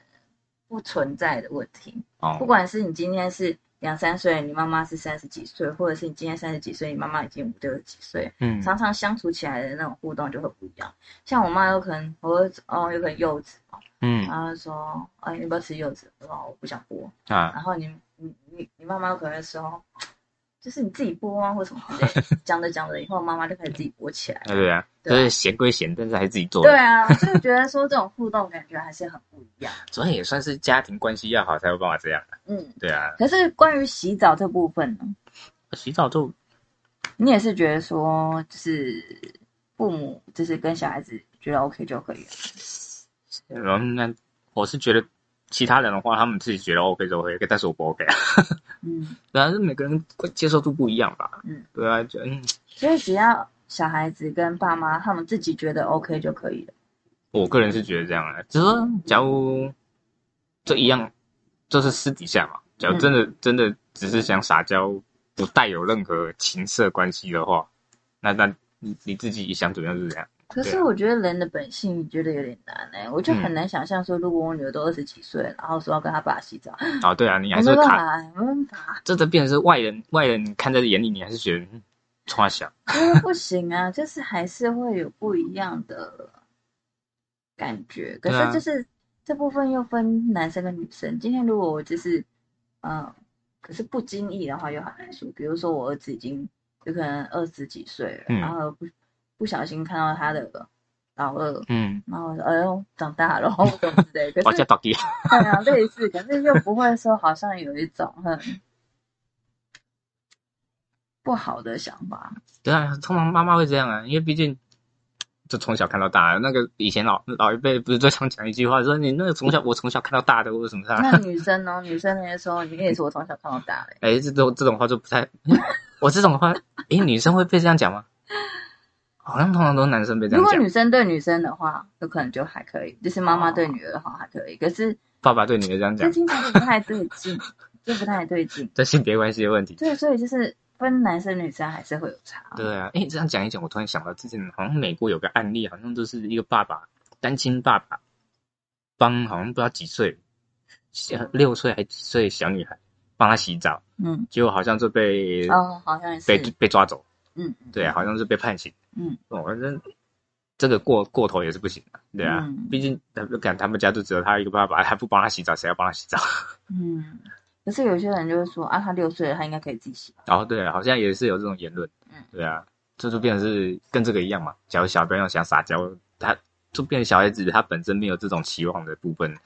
不存在的问题。哦不，管是你今天是两三岁，你妈妈是三十几岁，或者是你今天三十几岁，你妈妈已经五六十几岁，嗯常常相处起来的那种互动就会不一样。像我妈有可能，我会哦，有可能幼稚哦，嗯然后说，哎，你要不要吃柚子？我说哦我不想剥。啊，然后你你你你妈妈可能会说，就是你自己剥啊，或什么之类的。讲着讲着以后，妈妈就开始自己剥起来。对啊，就是咸归咸，但是还是自己做。对，啊，就是觉得说这种互动感觉还是很不一样。所以也算是家庭关系要好才有办法这样。嗯，对啊，可是关于洗澡这部分呢，洗澡就你也是觉得说，就是父母就是跟小孩子觉得 OK 就可以了。然后那我是觉得其他人的话，他们自己觉得 OK 就 OK，但是我不 OK 啊。嗯，对啊，是每个人接受度不一样吧。嗯，对啊，就嗯，所以只要小孩子跟爸妈他们自己觉得 OK 就可以了。我个人是觉得这样的，只是说，假如这一样，就是私底下嘛。假如真的、真的只是想撒娇，不带有任何情色关系的话，那那你你自己想怎么样就怎样。可是我觉得人的本性觉得有点难哎、我就很难想象说，如果我女儿都二十几岁，然后说要跟她爸洗澡，哦，对啊，你我还是会卡，没办法，没法，这的变成是外人，外人看在眼里，你还是觉得嗯冲他小。因为不行啊，就是还是会有不一样的感觉。可是就是这部分又分男生跟女生。今天如果我就是，嗯，可是不经意的话又很难说。比如说我儿子已经有可能二十几岁了，嗯然后不不小心看到他的老二，嗯，然后我说哎呦长大了，或者之类。可是我叫 Doggy，对啊，类似，可是又不会说好像有一种很不好的想法。对啊，通常妈妈会这样啊，因为毕竟就从小看到大。那个以前老老一辈不是最常讲一句话，说你那个从小我从小看到大的，或者什么啥。那女生呢？女生那些说，你也是我从小看到大的。哎，这种这种话就不太，我这种话，哎，女生会被这样讲吗？好像通常都是男生被这样讲如果女，生对女生的话，有可能就还可以；就是妈妈对女儿的话还可以。可是爸爸对女儿这样讲，这听起来就不太对劲，就不太对劲。这性 别关系的问题。对，所以就是分男生女生还是会有差。对啊，哎，这样讲一讲，我突然想到之前好像美国有个案例，好像就是一个爸爸单亲爸爸帮好像不知道几岁，小六岁还几岁小女孩帮他洗澡，嗯，结果好像就被、哦，好像是。被被抓走，嗯，对啊，好像是被判刑。嗯，哦，反正这个过过头也是不行的，对啊，嗯毕竟他感他们家就只有他一个爸爸，还不帮他洗澡，谁要帮他洗澡？嗯。可是有些人就会说啊，他六岁了，他应该可以自己洗。哦，对啊，好像也是有这种言论，嗯对啊，这就变成是跟这个一样嘛。假如小朋友想撒娇，他就变成小孩子，他本身没有这种期望的部分，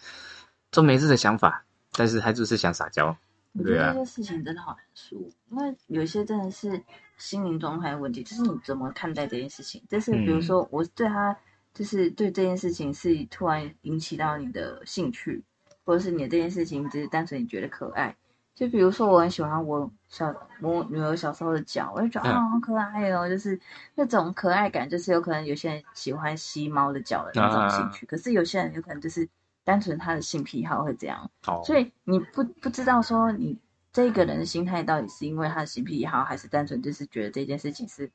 就没这个想法，但是他就是想撒娇，我觉得这些事情真的好难说，因为有些真的是心灵状态的问题，就是你怎么看待这件事情。就是比如嗯说，我对他就是对这件事情是突然引起到你的兴趣，或者是你的这件事情只是单纯你觉得可爱。就比如说，我很喜欢我小我女儿小时候的脚，我就觉得嗯啊、好可爱哦，就是那种可爱感，就是有可能有些人喜欢吸猫的脚的那种兴趣，可是有些人有可能就是单纯他的性癖好会这样。哦，所以你不不知道说你这个人的心态到底是因为他的性癖好，还是单纯就是觉得这件事情是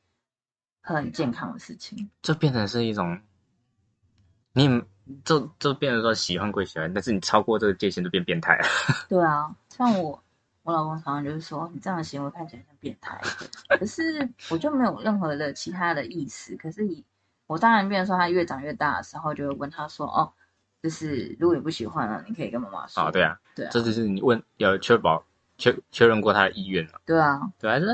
很健康的事情。就变成是一种，你就就变成说喜欢归喜欢，但是你超过这个界限就变变态了。对啊，像我我老公常常就是说你这样的行为看起来像变态，可是我就没有任何的其他的意思。可是以我当然变成说他越长越大的时候，就会问他说哦。就是如果你不喜欢了，你可以跟妈妈说。哦，对啊，对啊，这就是你问要确保确确认过他的意愿了。对啊，对啊，那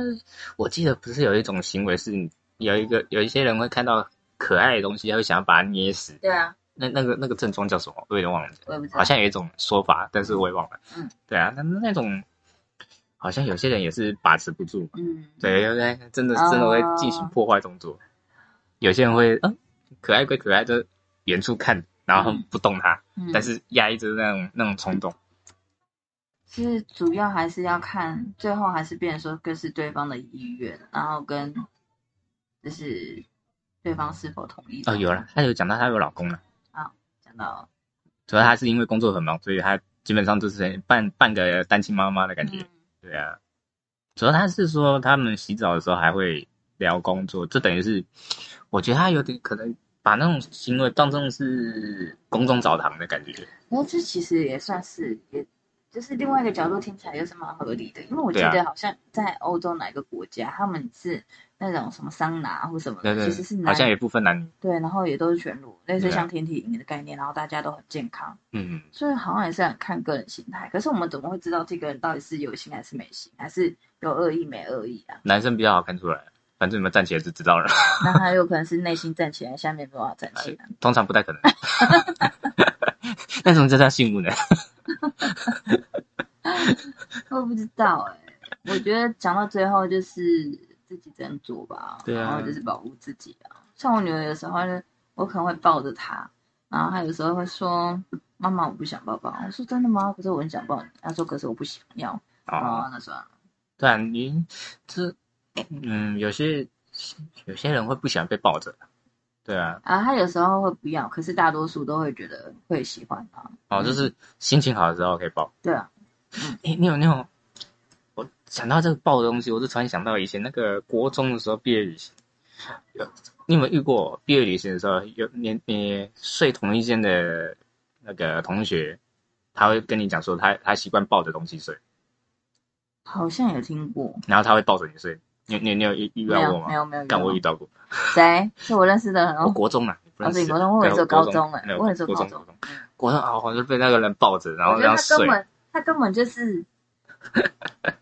我记得不是有一种行为是有一个有一些人会看到可爱的东西，他会想要把它捏死。对啊，那那个那个症状叫什么？我有点忘了，我也不知道。好像有一种说法，但是我也忘了。嗯，对啊，那那种好像有些人也是把持不住，嗯，对对对，真的真的会进行破坏动作。有些人会嗯，可爱归可爱，就远处看，然后不动它，嗯但是压抑着那种那种冲动。其实主要还是要看，最后还是变成说，更是对方的意愿，然后跟就是对方是否同意。哦，有了，她有讲到她有老公了，啊讲到主要她是因为工作很忙，所以她基本上就是半半个单亲妈妈的感觉。嗯对啊，主要他是说他们洗澡的时候还会聊工作，就等于是，我觉得他有点可能把那种行为当成是公众澡堂的感觉。然后这其实也算是，也就是另外一个角度听起来又是蛮合理的，因为我记得好像在欧洲哪个国家，他们是那种什么桑拿或什么的，对对，其实是男好像也不分男女。对，然后也都是全裸，类似像天体营的概念，然后大家都很健康，嗯，所以好像也是很看个人心态。可是我们怎么会知道这个人到底是有心还是没心，还是有恶意没恶意啊？男生比较好看出来，反正你们站起来就知道了。那他有可能是内心站起来，下面没办法站起来。通常不太可能。那怎么叫他性无能。我不知道哎、我觉得讲到最后就是自己真做吧，对啊然后就是保护自己啊。像我女儿有时候就我可能会抱着她，然后她有时候会说：“妈妈，我不想抱抱。”我说：“真的吗？可是我很想抱你。”她说：“可是我不想要。”哦，哦，那算了。对啊，你这嗯，有些有些人会不喜欢被抱着。对啊，啊，他有时候会不要，可是大多数都会觉得会喜欢他。哦，就是心情好的时候可以抱。对啊，诶，你有那种，我想到这个抱的东西，我就突然想到以前那个国中的时候毕业旅行，有你有没有遇过毕业旅行的时候，有你你睡同一间的那个同学，他会跟你讲说他他习惯抱着东西睡，好像有听过，然后他会抱着你睡，你你你有遇遇到过吗？没有没有。但我遇到过，谁？是我认识的人我哦。国中啊，你不认识哦是国中我以为是高中哎我以为是国中，高中国中，啊，我就被那个人抱着，然后这样睡，他根本他根本就是，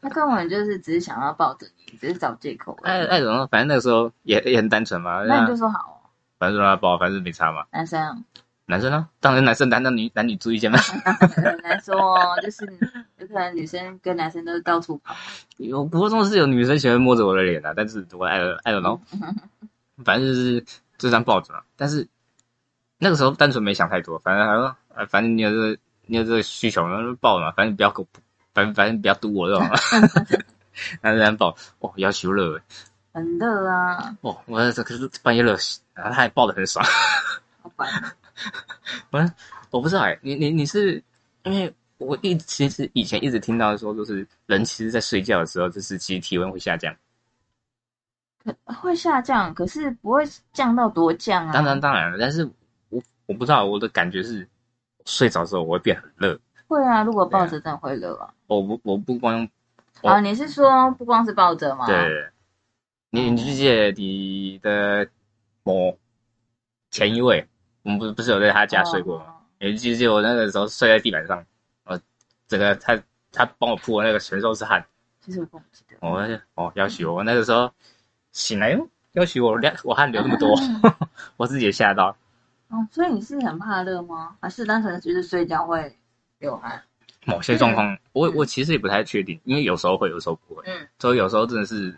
他根本就是只是想要抱着你，只是找借口。哎哎，怎么？反正那个时候也也很单纯嘛，那你就说好哦，反正让他抱，反正没差嘛。男生，男生呢？当然男生男男女男女住一间嘛。很难说哦，就是有可能女生跟男生都是到处跑。有国中是有女生喜欢摸着我的脸啊，但是我爱了爱了喏，反正就是就这样抱着嘛。但是那个时候单纯没想太多，反正还说，反正你有这个你有这个需求，那就抱嘛，反正不要给我，反正反正不要堵我这种。然后这样抱，哦，要求热，很热啊，哦，我这可是半夜热醒，然后他还抱的很爽。好烦。我我不知道哎、你你你是因为我一其实以前一直听到说，就是人其实在睡觉的时候，就是其实体温会下降。可会下降，可是不会降到多降啊。当然当然了，但是我我不知道我的感觉是，睡着之后我会变很热。会啊，如果抱着真的会热啊。我不我不光我啊，你是说不光是抱着吗？对，你你记不记得你的某前一位，我们不是不是有在他家睡过吗？哦你记得我那个时候睡在地板上，我整个他他帮我铺的那个全都是汗。其实我不记得。我就哦，要许我那个时候醒来哟，要许我两我汗流那么多，我自己也吓到。哦，所以你是很怕热吗？还是单纯就是睡觉会流汗？某些状况，我我其实也不太确定，因为有时候会，有时候不会。嗯，所以有时候真的是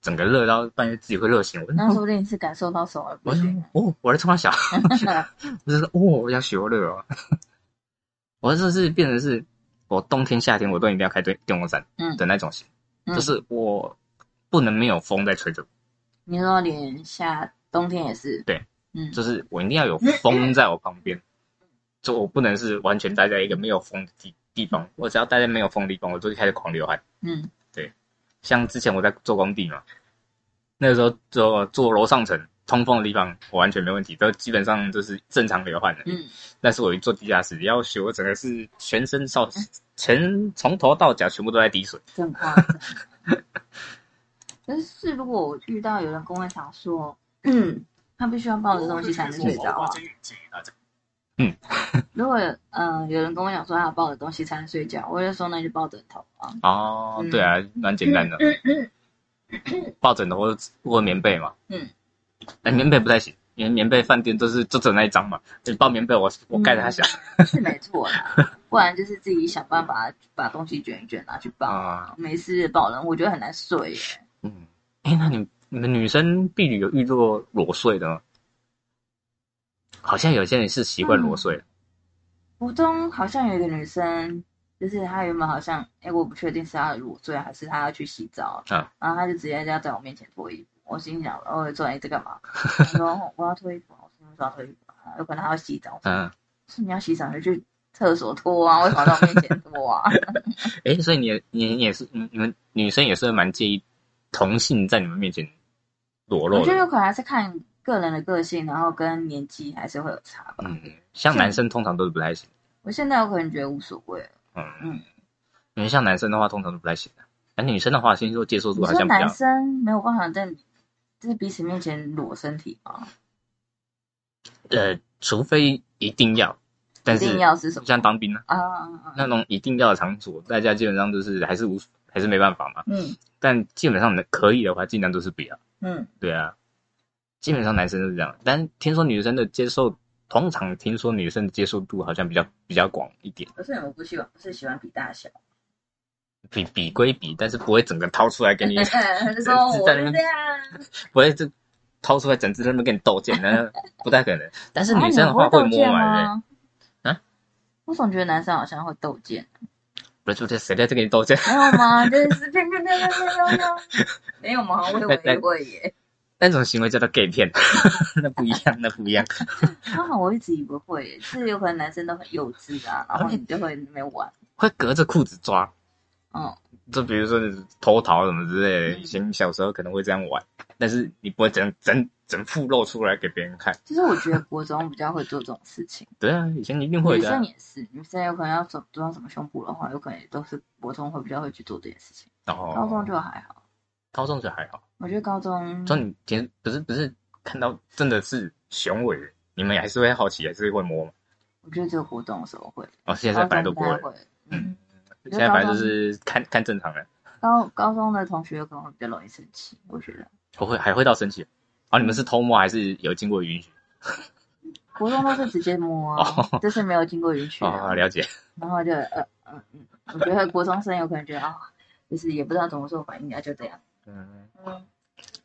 整个热到半夜自己会热醒。我那说不定是感受到手而不我说。哦，我在冲他小，我就说哦，我要学热哦。我这是变成是我冬天夏天我都一定要开电电风扇嗯的那种型，嗯就是我不能没有风在吹着我，你说连夏冬天也是？对，嗯，就是我一定要有风在我旁边，就我不能是完全待在一个没有风的地地方。我只要待在没有风的地方，我就会开始狂流汗。嗯像之前我在做工地嘛，那个时候做做楼上层通风的地方，我完全没问题，都基本上就是正常流汗的。嗯，但是我一做地下室，要修我整个是全身上全从头到脚全部都在滴水。真夸张。但是如果我遇到有人跟我讲说，嗯，他必须要抱着东西才能睡着啊。如果嗯、呃有人跟我讲说他要抱着东西才能睡觉，我就说那就抱枕头啊。哦，嗯对啊，蛮简单的，抱枕头或者或棉被嘛。嗯，哎，棉被不太行，因为棉被饭店都是就只有那一张嘛。你抱棉被我，我盖着它想。是没错啦，不然就是自己想办法把东西卷一卷拿去抱啊。没事抱人，我觉得很难睡耶。嗯，哎，那你你们女生婢女有遇过裸睡的吗？好像有些人是习惯裸睡。福中好像有一个女生，就是她原本好像，哎，我不确定是她的裸睡还是她要去洗澡，嗯然后她就直接要在我面前脱衣服。我心想，哦，做你在干嘛？她说我要脱衣服，我说为要脱衣服啊？有可能她要洗澡。嗯，是你要洗澡你就去厕所脱啊，为什么在我面前脱啊？哎，所以你你你也是，你你们女生也是蛮介意同性在你们面前裸露的。我觉得有可能还是看个人的个性，然后跟年纪还是会有差吧。嗯，像男生通常都是不太行。我现在有可能觉得无所谓了，嗯嗯因为像男生的话，通常都不太行的。而女生的话，先说接受度好像比较男生没有办法在就是彼此面前裸身体吗？呃，除非一定要，但一是定要是什么？像当兵啊啊啊啊！那种一定要的场所，大家基本上都是还是无还是没办法嘛。嗯但基本上能可以的话，尽量都是不要。嗯，对啊，基本上男生都是这样，但听说女生的接受，通常听说女生的接受度好像比较比较广一点，可是我不喜欢，不是喜欢比大小。比比归比，但是不会整个掏出来给你，就说我这样。不会就掏出来整只在那边跟你斗剑，那不太可能。但是啊女生的话会摸嘛？啊？我总觉得男生好像会斗剑，不是不是，谁在这跟你斗剑？没有吗？就是没有吗？我以为会耶。那种行为叫做 gay 片，那不一样，那不一样。啊，我一直以为会耶，是有可能男生都很幼稚啊，然后你就会在那边玩。会隔着裤子抓，嗯，就比如说你偷桃什么之类的，嗯以前小时候可能会这样玩，但是你不会整整整副露出来给别人看。其实我觉得国中比较会做这种事情，对啊，以前一定会女的啊、生也是，女生有可能要做做到什么胸部的话，有可能也都是国中会比较会去做这件事情，哦，高中就还好。高中就还好。我觉得高中就你天不是不是看到真的是雄伟，你们还是会好奇，还是会摸吗？我觉得只有活动的时候会，哦，现在本来都不会现在本来就是看看正常人，高高中的同学有可能会比较容易生气，我觉得。不会还会到生气。哦，你们是偷摸还是有经过允许？国中都是直接摸啊，哦是没有经过允许哦，的。了解。然后就呃嗯嗯，我觉得国中生有可能觉得啊，就是也不知道怎么做反应啊，就这样。嗯，嗯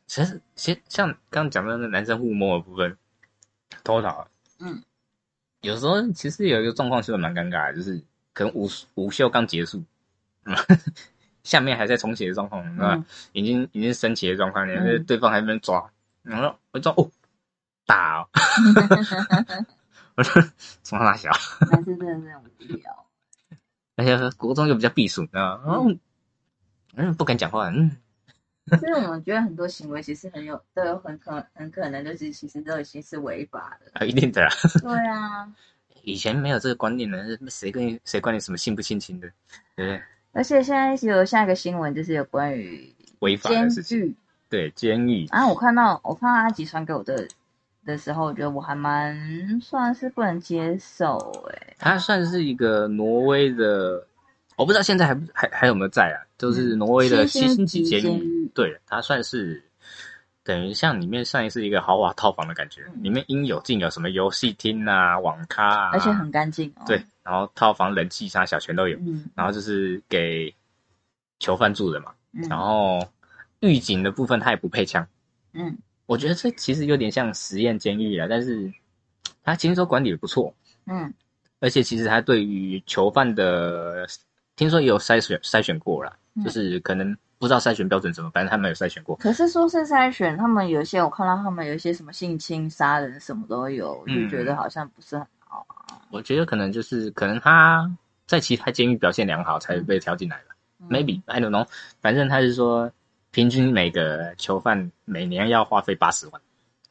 其实其实像刚刚讲到那男生互摸的部分，偷桃，嗯，有时候其实有一个状况是蛮尴尬的，就是可能午午休刚结束，嗯，下面还在重启的状况，啊、嗯。已经已经升旗的状况，嗯。嗯、对方还没抓，然后我抓哦，打哦，我说从哪小，男生真的是很无聊。而且国中又比较避暑，啊，嗯嗯，不敢讲话，嗯，所以我们觉得很多行为其实很有都有很可很可能就是其实都已经是违法的。啊，一定的啦，对啊，以前没有这个观念呢，谁跟你谁管你什么性不性侵的，对不对？而且现在有下一个新闻就是有关于违法监的事情，狱。对，监狱，啊，我看到我看到阿吉传给我的的时候，我觉得我还蛮算是不能接受哎、他算是一个挪威的，我不知道现在还还还有没有在啊？就是挪威的七星级级监狱，对，它算是等于像里面算是一个豪华套房的感觉，嗯里面应有尽有，什么游戏厅啊、网咖啊，而且很干净哦。对，，然后套房、人气啥小全都有，嗯然后就是给囚犯住的嘛，嗯，然后狱警的部分他也不配枪。嗯我觉得这其实有点像实验监狱啊，但是他其实说管理的不错，嗯而且其实他对于囚犯的，听说也有筛选筛选过啦，嗯就是可能不知道筛选标准怎么，反正他们有筛选过。可是说是筛选，他们有一些我看到他们有一些什么性侵、杀人什么都有，嗯就觉得好像不是很好。我觉得可能就是可能他在其他监狱表现良好才被调进来的、嗯 m a y b e I don't know，反正他是说平均每个囚犯每年要花费八十万，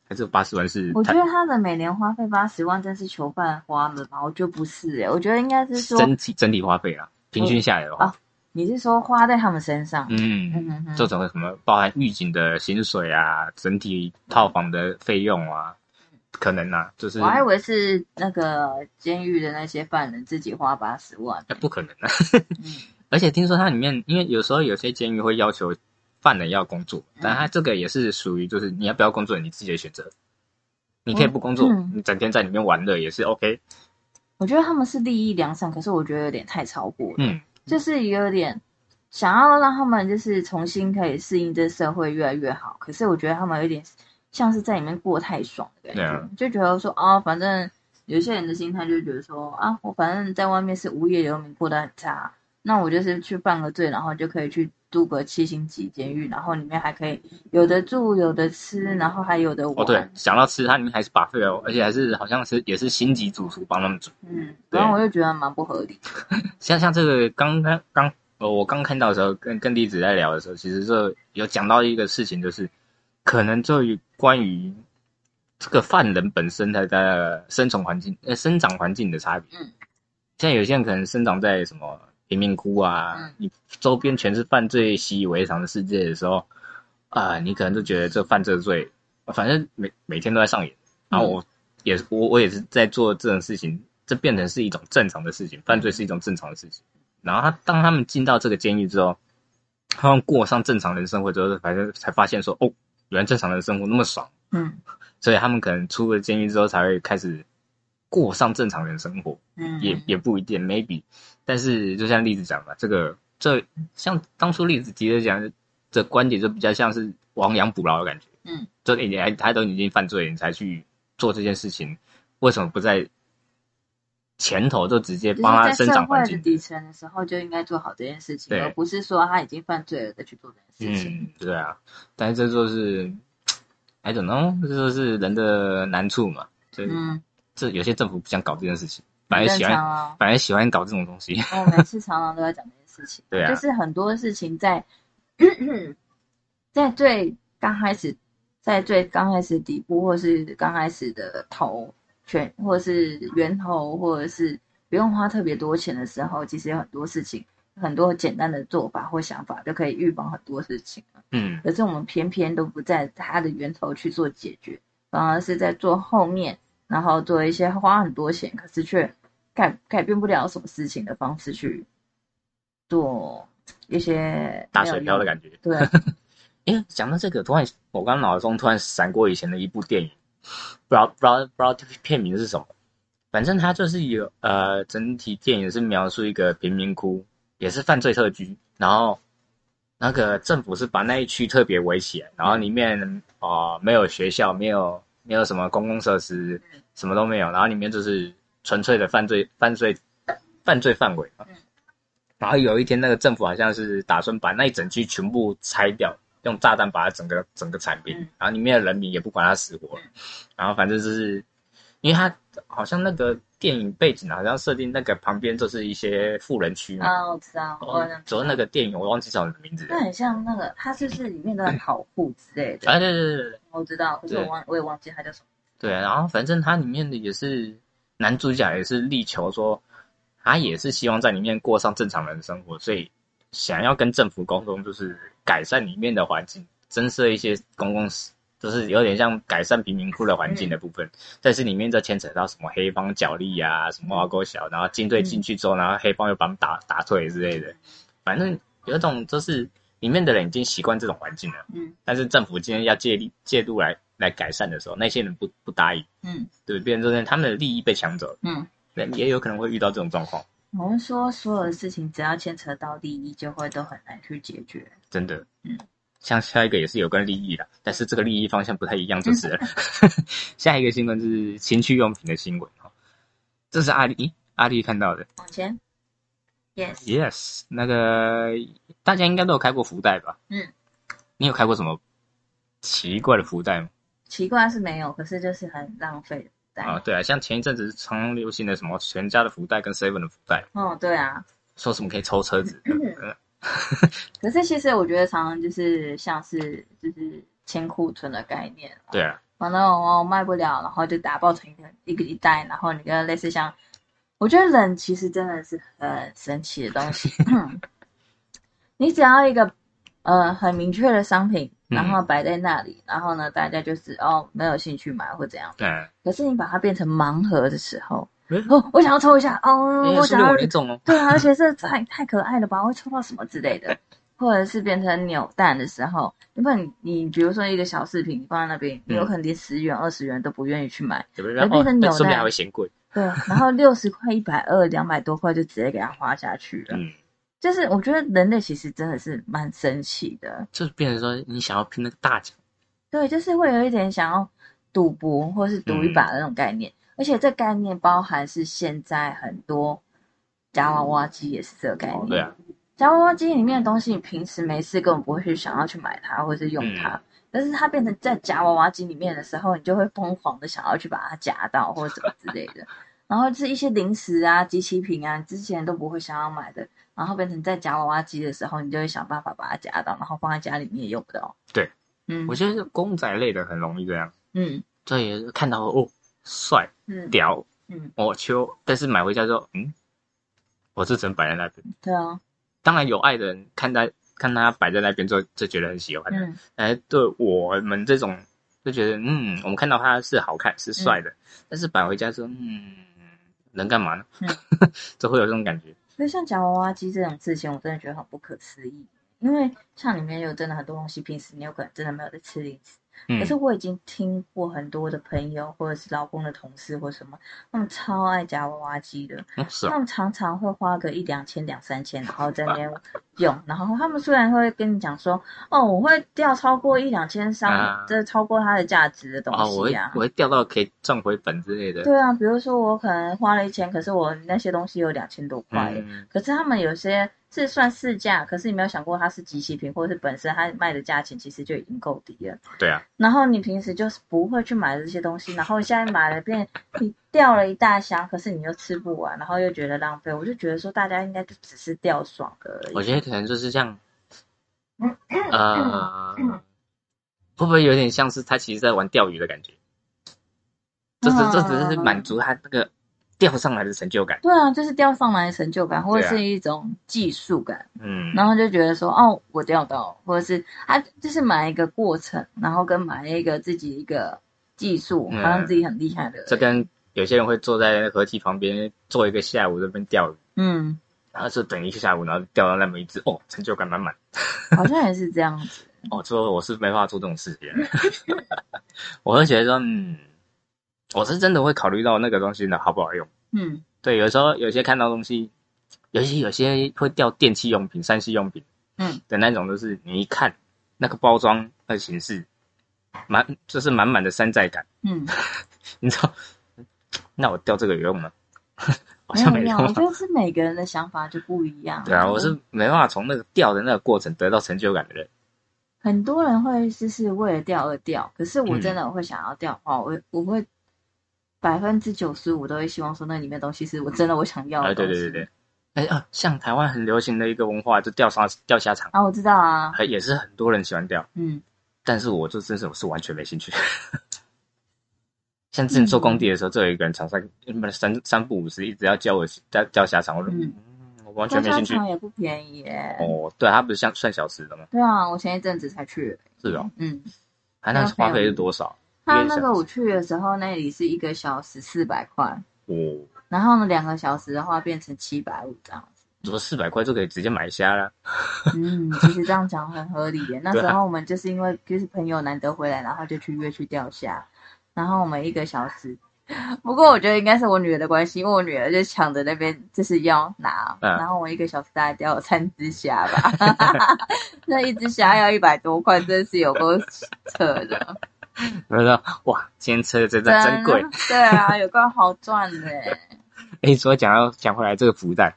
还是八十万是他我觉得他的每年花费八十万，真是囚犯花的吗？我觉得不是诶、我觉得应该是说，整体整体花费啦，平均下来的话，啊你是说花在他们身上？嗯。嗯嗯嗯，这种什么包含狱警的薪水啊，整体套房的费用啊，可能啊，就是我还以为是那个监狱的那些犯人自己花八十万。哎不可能啊。嗯 而且听说它里面，因为有时候有些监狱会要求犯人要工作，嗯但它这个也是属于就是你要不要工作，你自己的选择。你可以不工作，嗯你整天在里面玩乐也是 OK。我觉得他们是利益良善，可是我觉得有点太超过了，嗯，就是有点想要让他们就是重新可以适应这社会越来越好。可是我觉得他们有点像是在里面过太爽的感觉，啊就觉得说啊，反正有些人的心态就觉得说啊，我反正在外面是无业游民，过得很差，那我就是去犯个罪，然后就可以去度个七星级监狱，然后里面还可以有的住，有的吃，然后还有的玩。哦对，想到吃，它里面还是把费哦，而且还是好像是也是星级主厨帮他们煮。嗯，对然后我就觉得蛮不合理。像像这个刚刚刚呃，我刚看到的时候，跟跟弟子在聊的时候，其实就有讲到一个事情，就是可能就于关于这个犯人本身他的生存环境、呃生长环境的差别。嗯，像有些人可能生长在什么贫民窟啊，嗯你周边全是犯罪习以为常的世界的时候，啊、你可能就觉得这犯这个罪，反正每每天都在上演。然后我也我我也是在做这种事情，这变成是一种正常的事情，犯罪是一种正常的事情。然后他当他们进到这个监狱之后，他们过上正常人生活之后，反正才发现说，哦，原来正常人生活那么爽，嗯所以他们可能出了监狱之后才会开始过上正常人生活。嗯，也也不一定，maybe。但是就像例子讲的，这个这像当初例子提的讲的观点，就比较像是亡羊补牢的感觉。嗯，就你还他都已经犯罪，你才去做这件事情，为什么不在前头就直接帮他生长环境？底层的时候就应该做好这件事情，而不是说他已经犯罪了再去做这件事情。嗯，对啊。但是这就是，I don't know，这就是人的难处嘛。这、嗯，这有些政府不想搞这件事事情，反而很喜欢。反而喜欢搞这种东西。我每次常常都在讲这件事情，对啊就是很多事情在在最刚开始，在最刚开始底部，或是刚开始的头全，或是源头，或者是不用花特别多钱的时候，其实有很多事情，很多简单的做法或想法就可以预防很多事情了。嗯，可是我们偏偏都不在它的源头去做解决，反而是在做后面，然后做一些花很多钱，可是却改改变不了什么事情的方式去做一些打水漂的。感觉。对，因为讲到这个，突然我刚脑中突然闪过以前的一部电影，不知道不知道不知道片名是什么，反正它就是有呃整体电影是描述一个贫民窟，也是犯罪特区，然后那个政府是把那一区特别围起来，然后里面啊、呃没有学校，没有没有什么公共设施，什么都没有，然后里面就是纯粹的犯罪犯罪犯罪范围。嘛。然后有一天，那个政府好像是打算把那一整区全部拆掉，用炸弹把它整个整个铲平，嗯。然后里面的人民也不管他死活，然后反正就是，因为他好像那个电影背景好像设定那个旁边就是一些富人区嘛，啊，我知道，我好像主要那个电影我忘记叫什么名字那，很像那个，它是不是里面的跑户之类的？啊对对对对对我知道，可是我忘我也忘记它叫什么。对，然后反正它里面的也是男主角也是力求说，他也是希望在里面过上正常人的生活，所以想要跟政府沟通，就是改善里面的环境，增设一些公共室，就是有点像改善贫民窟的环境的部分。但是里面就牵扯到什么黑帮角力啊，什么挖沟小，然后军队进去之后，然后黑帮又把他们打打退之类的，反正有一种就是里面的人已经习惯这种环境了。嗯但是政府今天要借力借度来来改善的时候，那些人不不答应，嗯对，变成就是他们的利益被抢走了，嗯，那也有可能会遇到这种状况，我们说所有的事情只要牵扯到利益，就会都很难去解决。真的。嗯，像下一个也是有关利益的，但是这个利益方向不太一样，就是了。下一个新闻是情趣用品的新闻哈，这是阿丽阿丽看到的往前，yes，，yes，那个大家应该都有开过福袋吧？嗯，你有开过什么奇怪的福袋吗？奇怪是没有，可是就是很浪费的袋。啊，对啊，像前一阵子常流行的什么全家的福袋跟 seven 的福袋，哦，对啊，说什么可以抽车子，呃 可是其实我觉得常常就是像是就是清库存的概念。对啊，反正我卖不了，然后就打包成一个一个一袋，然后你跟类似像，我觉得冷其实真的是很神奇的东西。你只要一个呃很明确的商品，嗯然后摆在那里，然后呢大家就是哦没有兴趣买或怎样。对，可是你把它变成盲盒的时候，诶哦，我想要抽一下，哦，我想要我没中哦，对啊，而且这太太可爱了吧，会抽到什么之类的，或者是变成扭蛋的时候，要不然你你比如说一个小饰品，你放在那边，你有可能连十元、二十元都不愿意去买，对？然后变成扭蛋说不定还会嫌贵，对，然后六十块、一百二、两百多块就直接给它花下去了。嗯，就是我觉得人类其实真的是蛮神奇的，就是变成说你想要拼那个大奖，对，就是会有一点想要赌博或是赌一把的那种概念，而且这概念包含是现在很多夹娃娃机也是这个概念。哦，对啊，夹娃娃机里面的东西，你平时没事根本不会去想要去买它或是用它，嗯但是它变成在夹娃娃机里面的时候，你就会疯狂的想要去把它夹到或者什么之类的。然后就是一些零食啊、机器品啊，之前都不会想要买的，然后变成在夹娃娃机的时候，你就会想办法把它夹到，然后放在家里面也用不到。对，嗯我觉得公仔类的很容易这样，嗯这也看到哦帅嗯屌嗯哦秋，但是买回家之后，嗯，我是只能摆在那边。对啊，当然有爱的人看他看他摆在那边之后就觉得很喜欢，嗯哎，对我们这种就觉得嗯，我们看到他是好看是帅的，但是摆回家之后嗯，能干嘛呢？嗯 就会有这种感觉。所以像夹娃娃机这种事情，我真的觉得很不可思议。因为像里面有真的很多东西，平时你有可能真的没有在吃零食，嗯可是我已经听过很多的朋友或者是老公的同事或什么，他们超爱夹娃娃机的，哦是啊，他们常常会花个一两千、两三千，然后在那边 用。然后他们虽然会跟你讲说，哦，我会掉超过一两千商啊，这、超过它的价值的东哦，我会西啊。我会掉到可以赚回本之类的。对啊，比如说我可能花了一千，可是我那些东西有两千多块。嗯，可是他们有些是算市价，可是你没有想过它是机器品，或者是本身它卖的价钱其实就已经够低了。对啊，然后你平时就是不会去买这些东西，然后现在买了变你掉了一大箱，可是你又吃不完，然后又觉得浪费。我就觉得说大家应该就只是掉爽的而已。我觉得可能就是这样，呃，会不会有点像是他其实在玩钓鱼的感觉？这只这只是满足他那个钓上来的成就感。对啊，就是钓上来的成就感，或者是一种技术感，嗯，然后就觉得说哦，我钓到，或者是他就是买一个过程，然后跟买一个自己一个技术，嗯好像自己很厉害的人。这跟有些人会坐在河堤旁边坐一个下午这边钓鱼，嗯，然后就等一个下午，然后钓到那么一只，哦，成就感满满。好像也是这样子。哦，说我是没办法做这种事情，我会觉得说，嗯，我是真的会考虑到那个东西呢好不好用。嗯对，有时候有些看到东西，尤其有些会掉电器用品、三 C 用品，嗯的那种，就是你一看那个包装的形式，满就是满满的山寨感，嗯，你知道？那我掉这个有用吗？好像没有用。我。觉得是每个人的想法就不一样。对啊，我是没办法从那个掉的那个过程得到成就感的人。很多人会就是为了掉而掉，可是我嗯真的会想要掉的话，我我会百分之九十五都会希望说那里面东西是我真的我想要哎，的东西。对对对对，哎啊，像台湾很流行的一个文化，就钓沙钓虾场，啊，我知道啊，还也是很多人喜欢钓，嗯但是我就真是我是完全没兴趣。像之前做工地的时候，就有一个人常常不是三三不五时一直要教我钓钓虾场，我说嗯嗯，我完全没兴趣。场也不便宜耶。哦，对，它不是像算小时的吗？对啊，我前一阵子才去。是哦，嗯，它那花费是多少？他那个我去的时候，那里是一个小时四百块，哦，然后呢两个小时的话变成七百五这样子。怎么四百块就可以直接买虾了。嗯，其实这样讲很合理耶。那时候我们就是因为就是朋友难得回来，然后就去约去钓虾，然后我们一个小时。不过我觉得应该是我女儿的关系，因为我女儿就抢着那边就是要拿，嗯然后我一个小时大概钓了三只虾吧，那一只虾要一百多块，真是有够扯的，我说哇，今天吃的真的真贵。的对啊，有个好赚的耶。哎，所以讲到讲回来，这个福袋，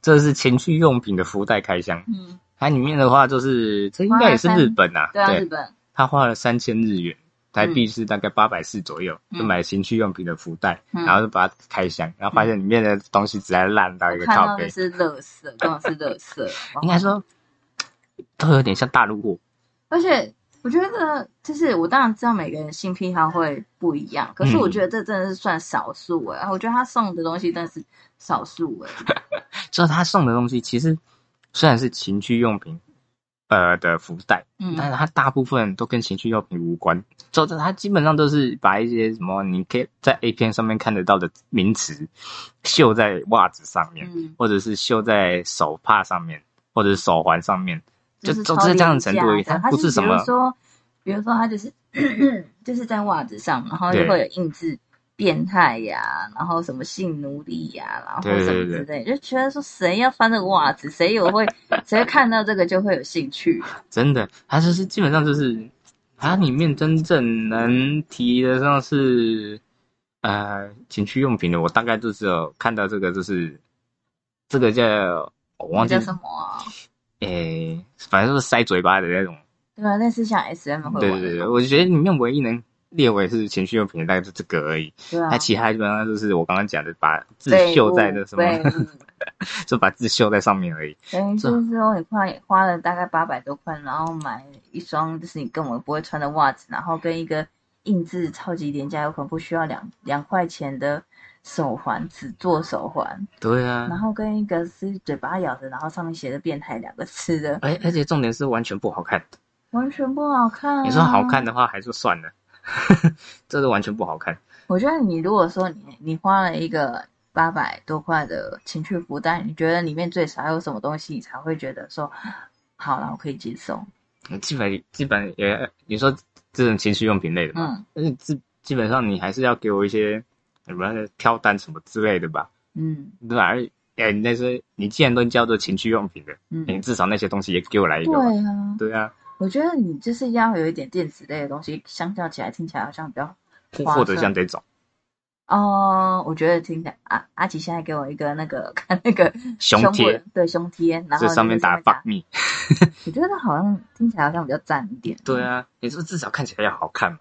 这是情趣用品的福袋开箱。嗯，它里面的话就是，这应该也是日本啊，对啊，日本，他花了三千日元，台币是大概八百四左右，嗯就买情趣用品的福袋，嗯然后就把它开箱，然后发现里面的东西实在烂到一个看靠背，到的是垃圾，根本是垃圾。应该说都有点像大陆货。而且我觉得，就是我当然知道每个人性癖好会不一样，可是我觉得这真的是算少数哎、我觉得他送的东西真的是少数哎、就是他送的东西，其实虽然是情趣用品，呃的福袋，嗯但是它大部分都跟情趣用品无关。就是它基本上都是把一些什么你可以在 A 片上面看得到的名词绣在袜子上面，嗯，或者是绣在手帕上面，或者是手环上面，就就是都是这样的程度而已。廉价它不是什么比如说，比如说他就是就是在袜子上，然后就会有印字。变态呀，然后什么性奴隶呀，然后什么之类，就觉得说谁要翻这个袜子，谁有会，谁看到这个就会有兴趣。真的，它就是基本上就是它里面真正能提得上是呃情趣用品的，我大概就只有看到这个，就是这个叫我忘记那叫什么啊？诶、反正就是塞嘴巴的那种。对啊，类似像 S M 会玩对对对对，我觉得里面唯一能列为是情趣用品的大概就这个而已，对啊那、，其他基本上就是我刚刚讲的，把字绣在那什么，就把字绣在上面而已。等于就是说你花花了大概八百多块，然后买一双就是你根本不会穿的袜子，然后跟一个印制超级廉价，有可能不需要两两块钱的手环，只做手环，对啊然，后跟一个是嘴巴咬着，然后上面写着“变态”两个字的，而而且重点是完全不好看。完全不好看、啊。你说好看的话，还是算了，这是完全不好看。我觉得你如果说你你花了一个八百多块的情趣福袋，你觉得里面最少有什么东西，你才会觉得说好了，我可以接受。基本基本也，你说这种情趣用品类的嘛，嗯但是基基本上你还是要给我一些什么飘单什么之类的吧，嗯对吧？而哎，那些你既然都叫做情趣用品的，嗯，你至少那些东西也给我来一个。对啊，对啊，我觉得你就是要有一点电子类的东西，相较起来听起来好像比较或或者像这种哦，我觉得听起来阿阿奇现在给我一个那个看 那个胸贴部，对胸贴，然后这上面打把 fuck me。我觉得好像听起来好像比较赞一点。对啊，你说至少看起来要好看嘛，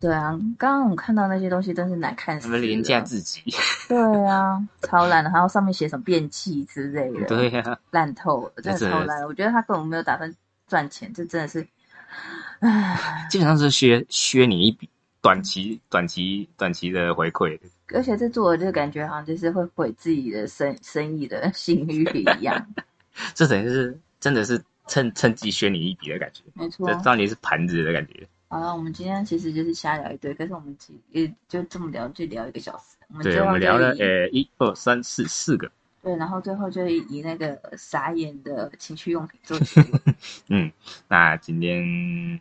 对啊，刚刚我看到那些东西真是难看死了。什么廉价自己。对啊，超烂的，还有上面写什么便器之类的，对呀、烂透了，真的超烂的。我觉得他根本没有打算赚钱，这真的是，唉，基本上是削削你一笔短期短期短期的回馈。而且这做的就感觉好像就是会毁自己的生生意的信誉一样。这等于是真的是趁趁机削你一笔的感觉，没错这，当你是盘子的感觉。好了，我们今天其实就是瞎聊一堆，可是我们其也就这么聊，就聊一个小时。我们对，最后就我们聊了以呃一二三四四个，对，然后最后就以那个傻眼的情趣用品做结尾。嗯，那今天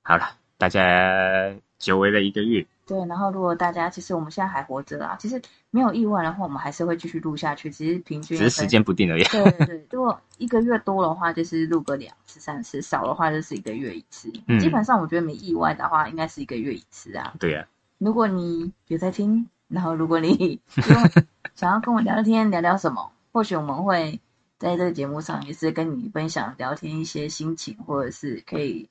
好了，大家久违了一个月，对，然后如果大家其实我们现在还活着啊，其实没有意外的话，我们还是会继续录下去。其实平均只是时间不定而已。对对对，如果一个月多的话，就是录个两次、三次；少的话就是一个月一次。嗯基本上我觉得没意外的话，应该是一个月一次啊。对呀、如果你有在听，然后如果你 想要跟我聊聊天，聊聊什么，或许我们会在这个节目上也是跟你分享聊天一些心情，或者是可以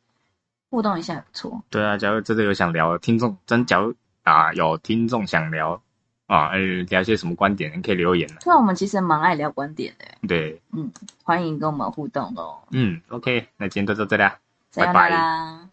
互动一下，也不错。对啊，假如真的有想聊的听众，真假如啊有听众想聊啊，呃，聊些什么观点，你可以留言啊虽然我们其实蛮爱聊观点的，对，嗯欢迎跟我们互动哦。嗯，OK，那今天就到这里啦。拜拜啦。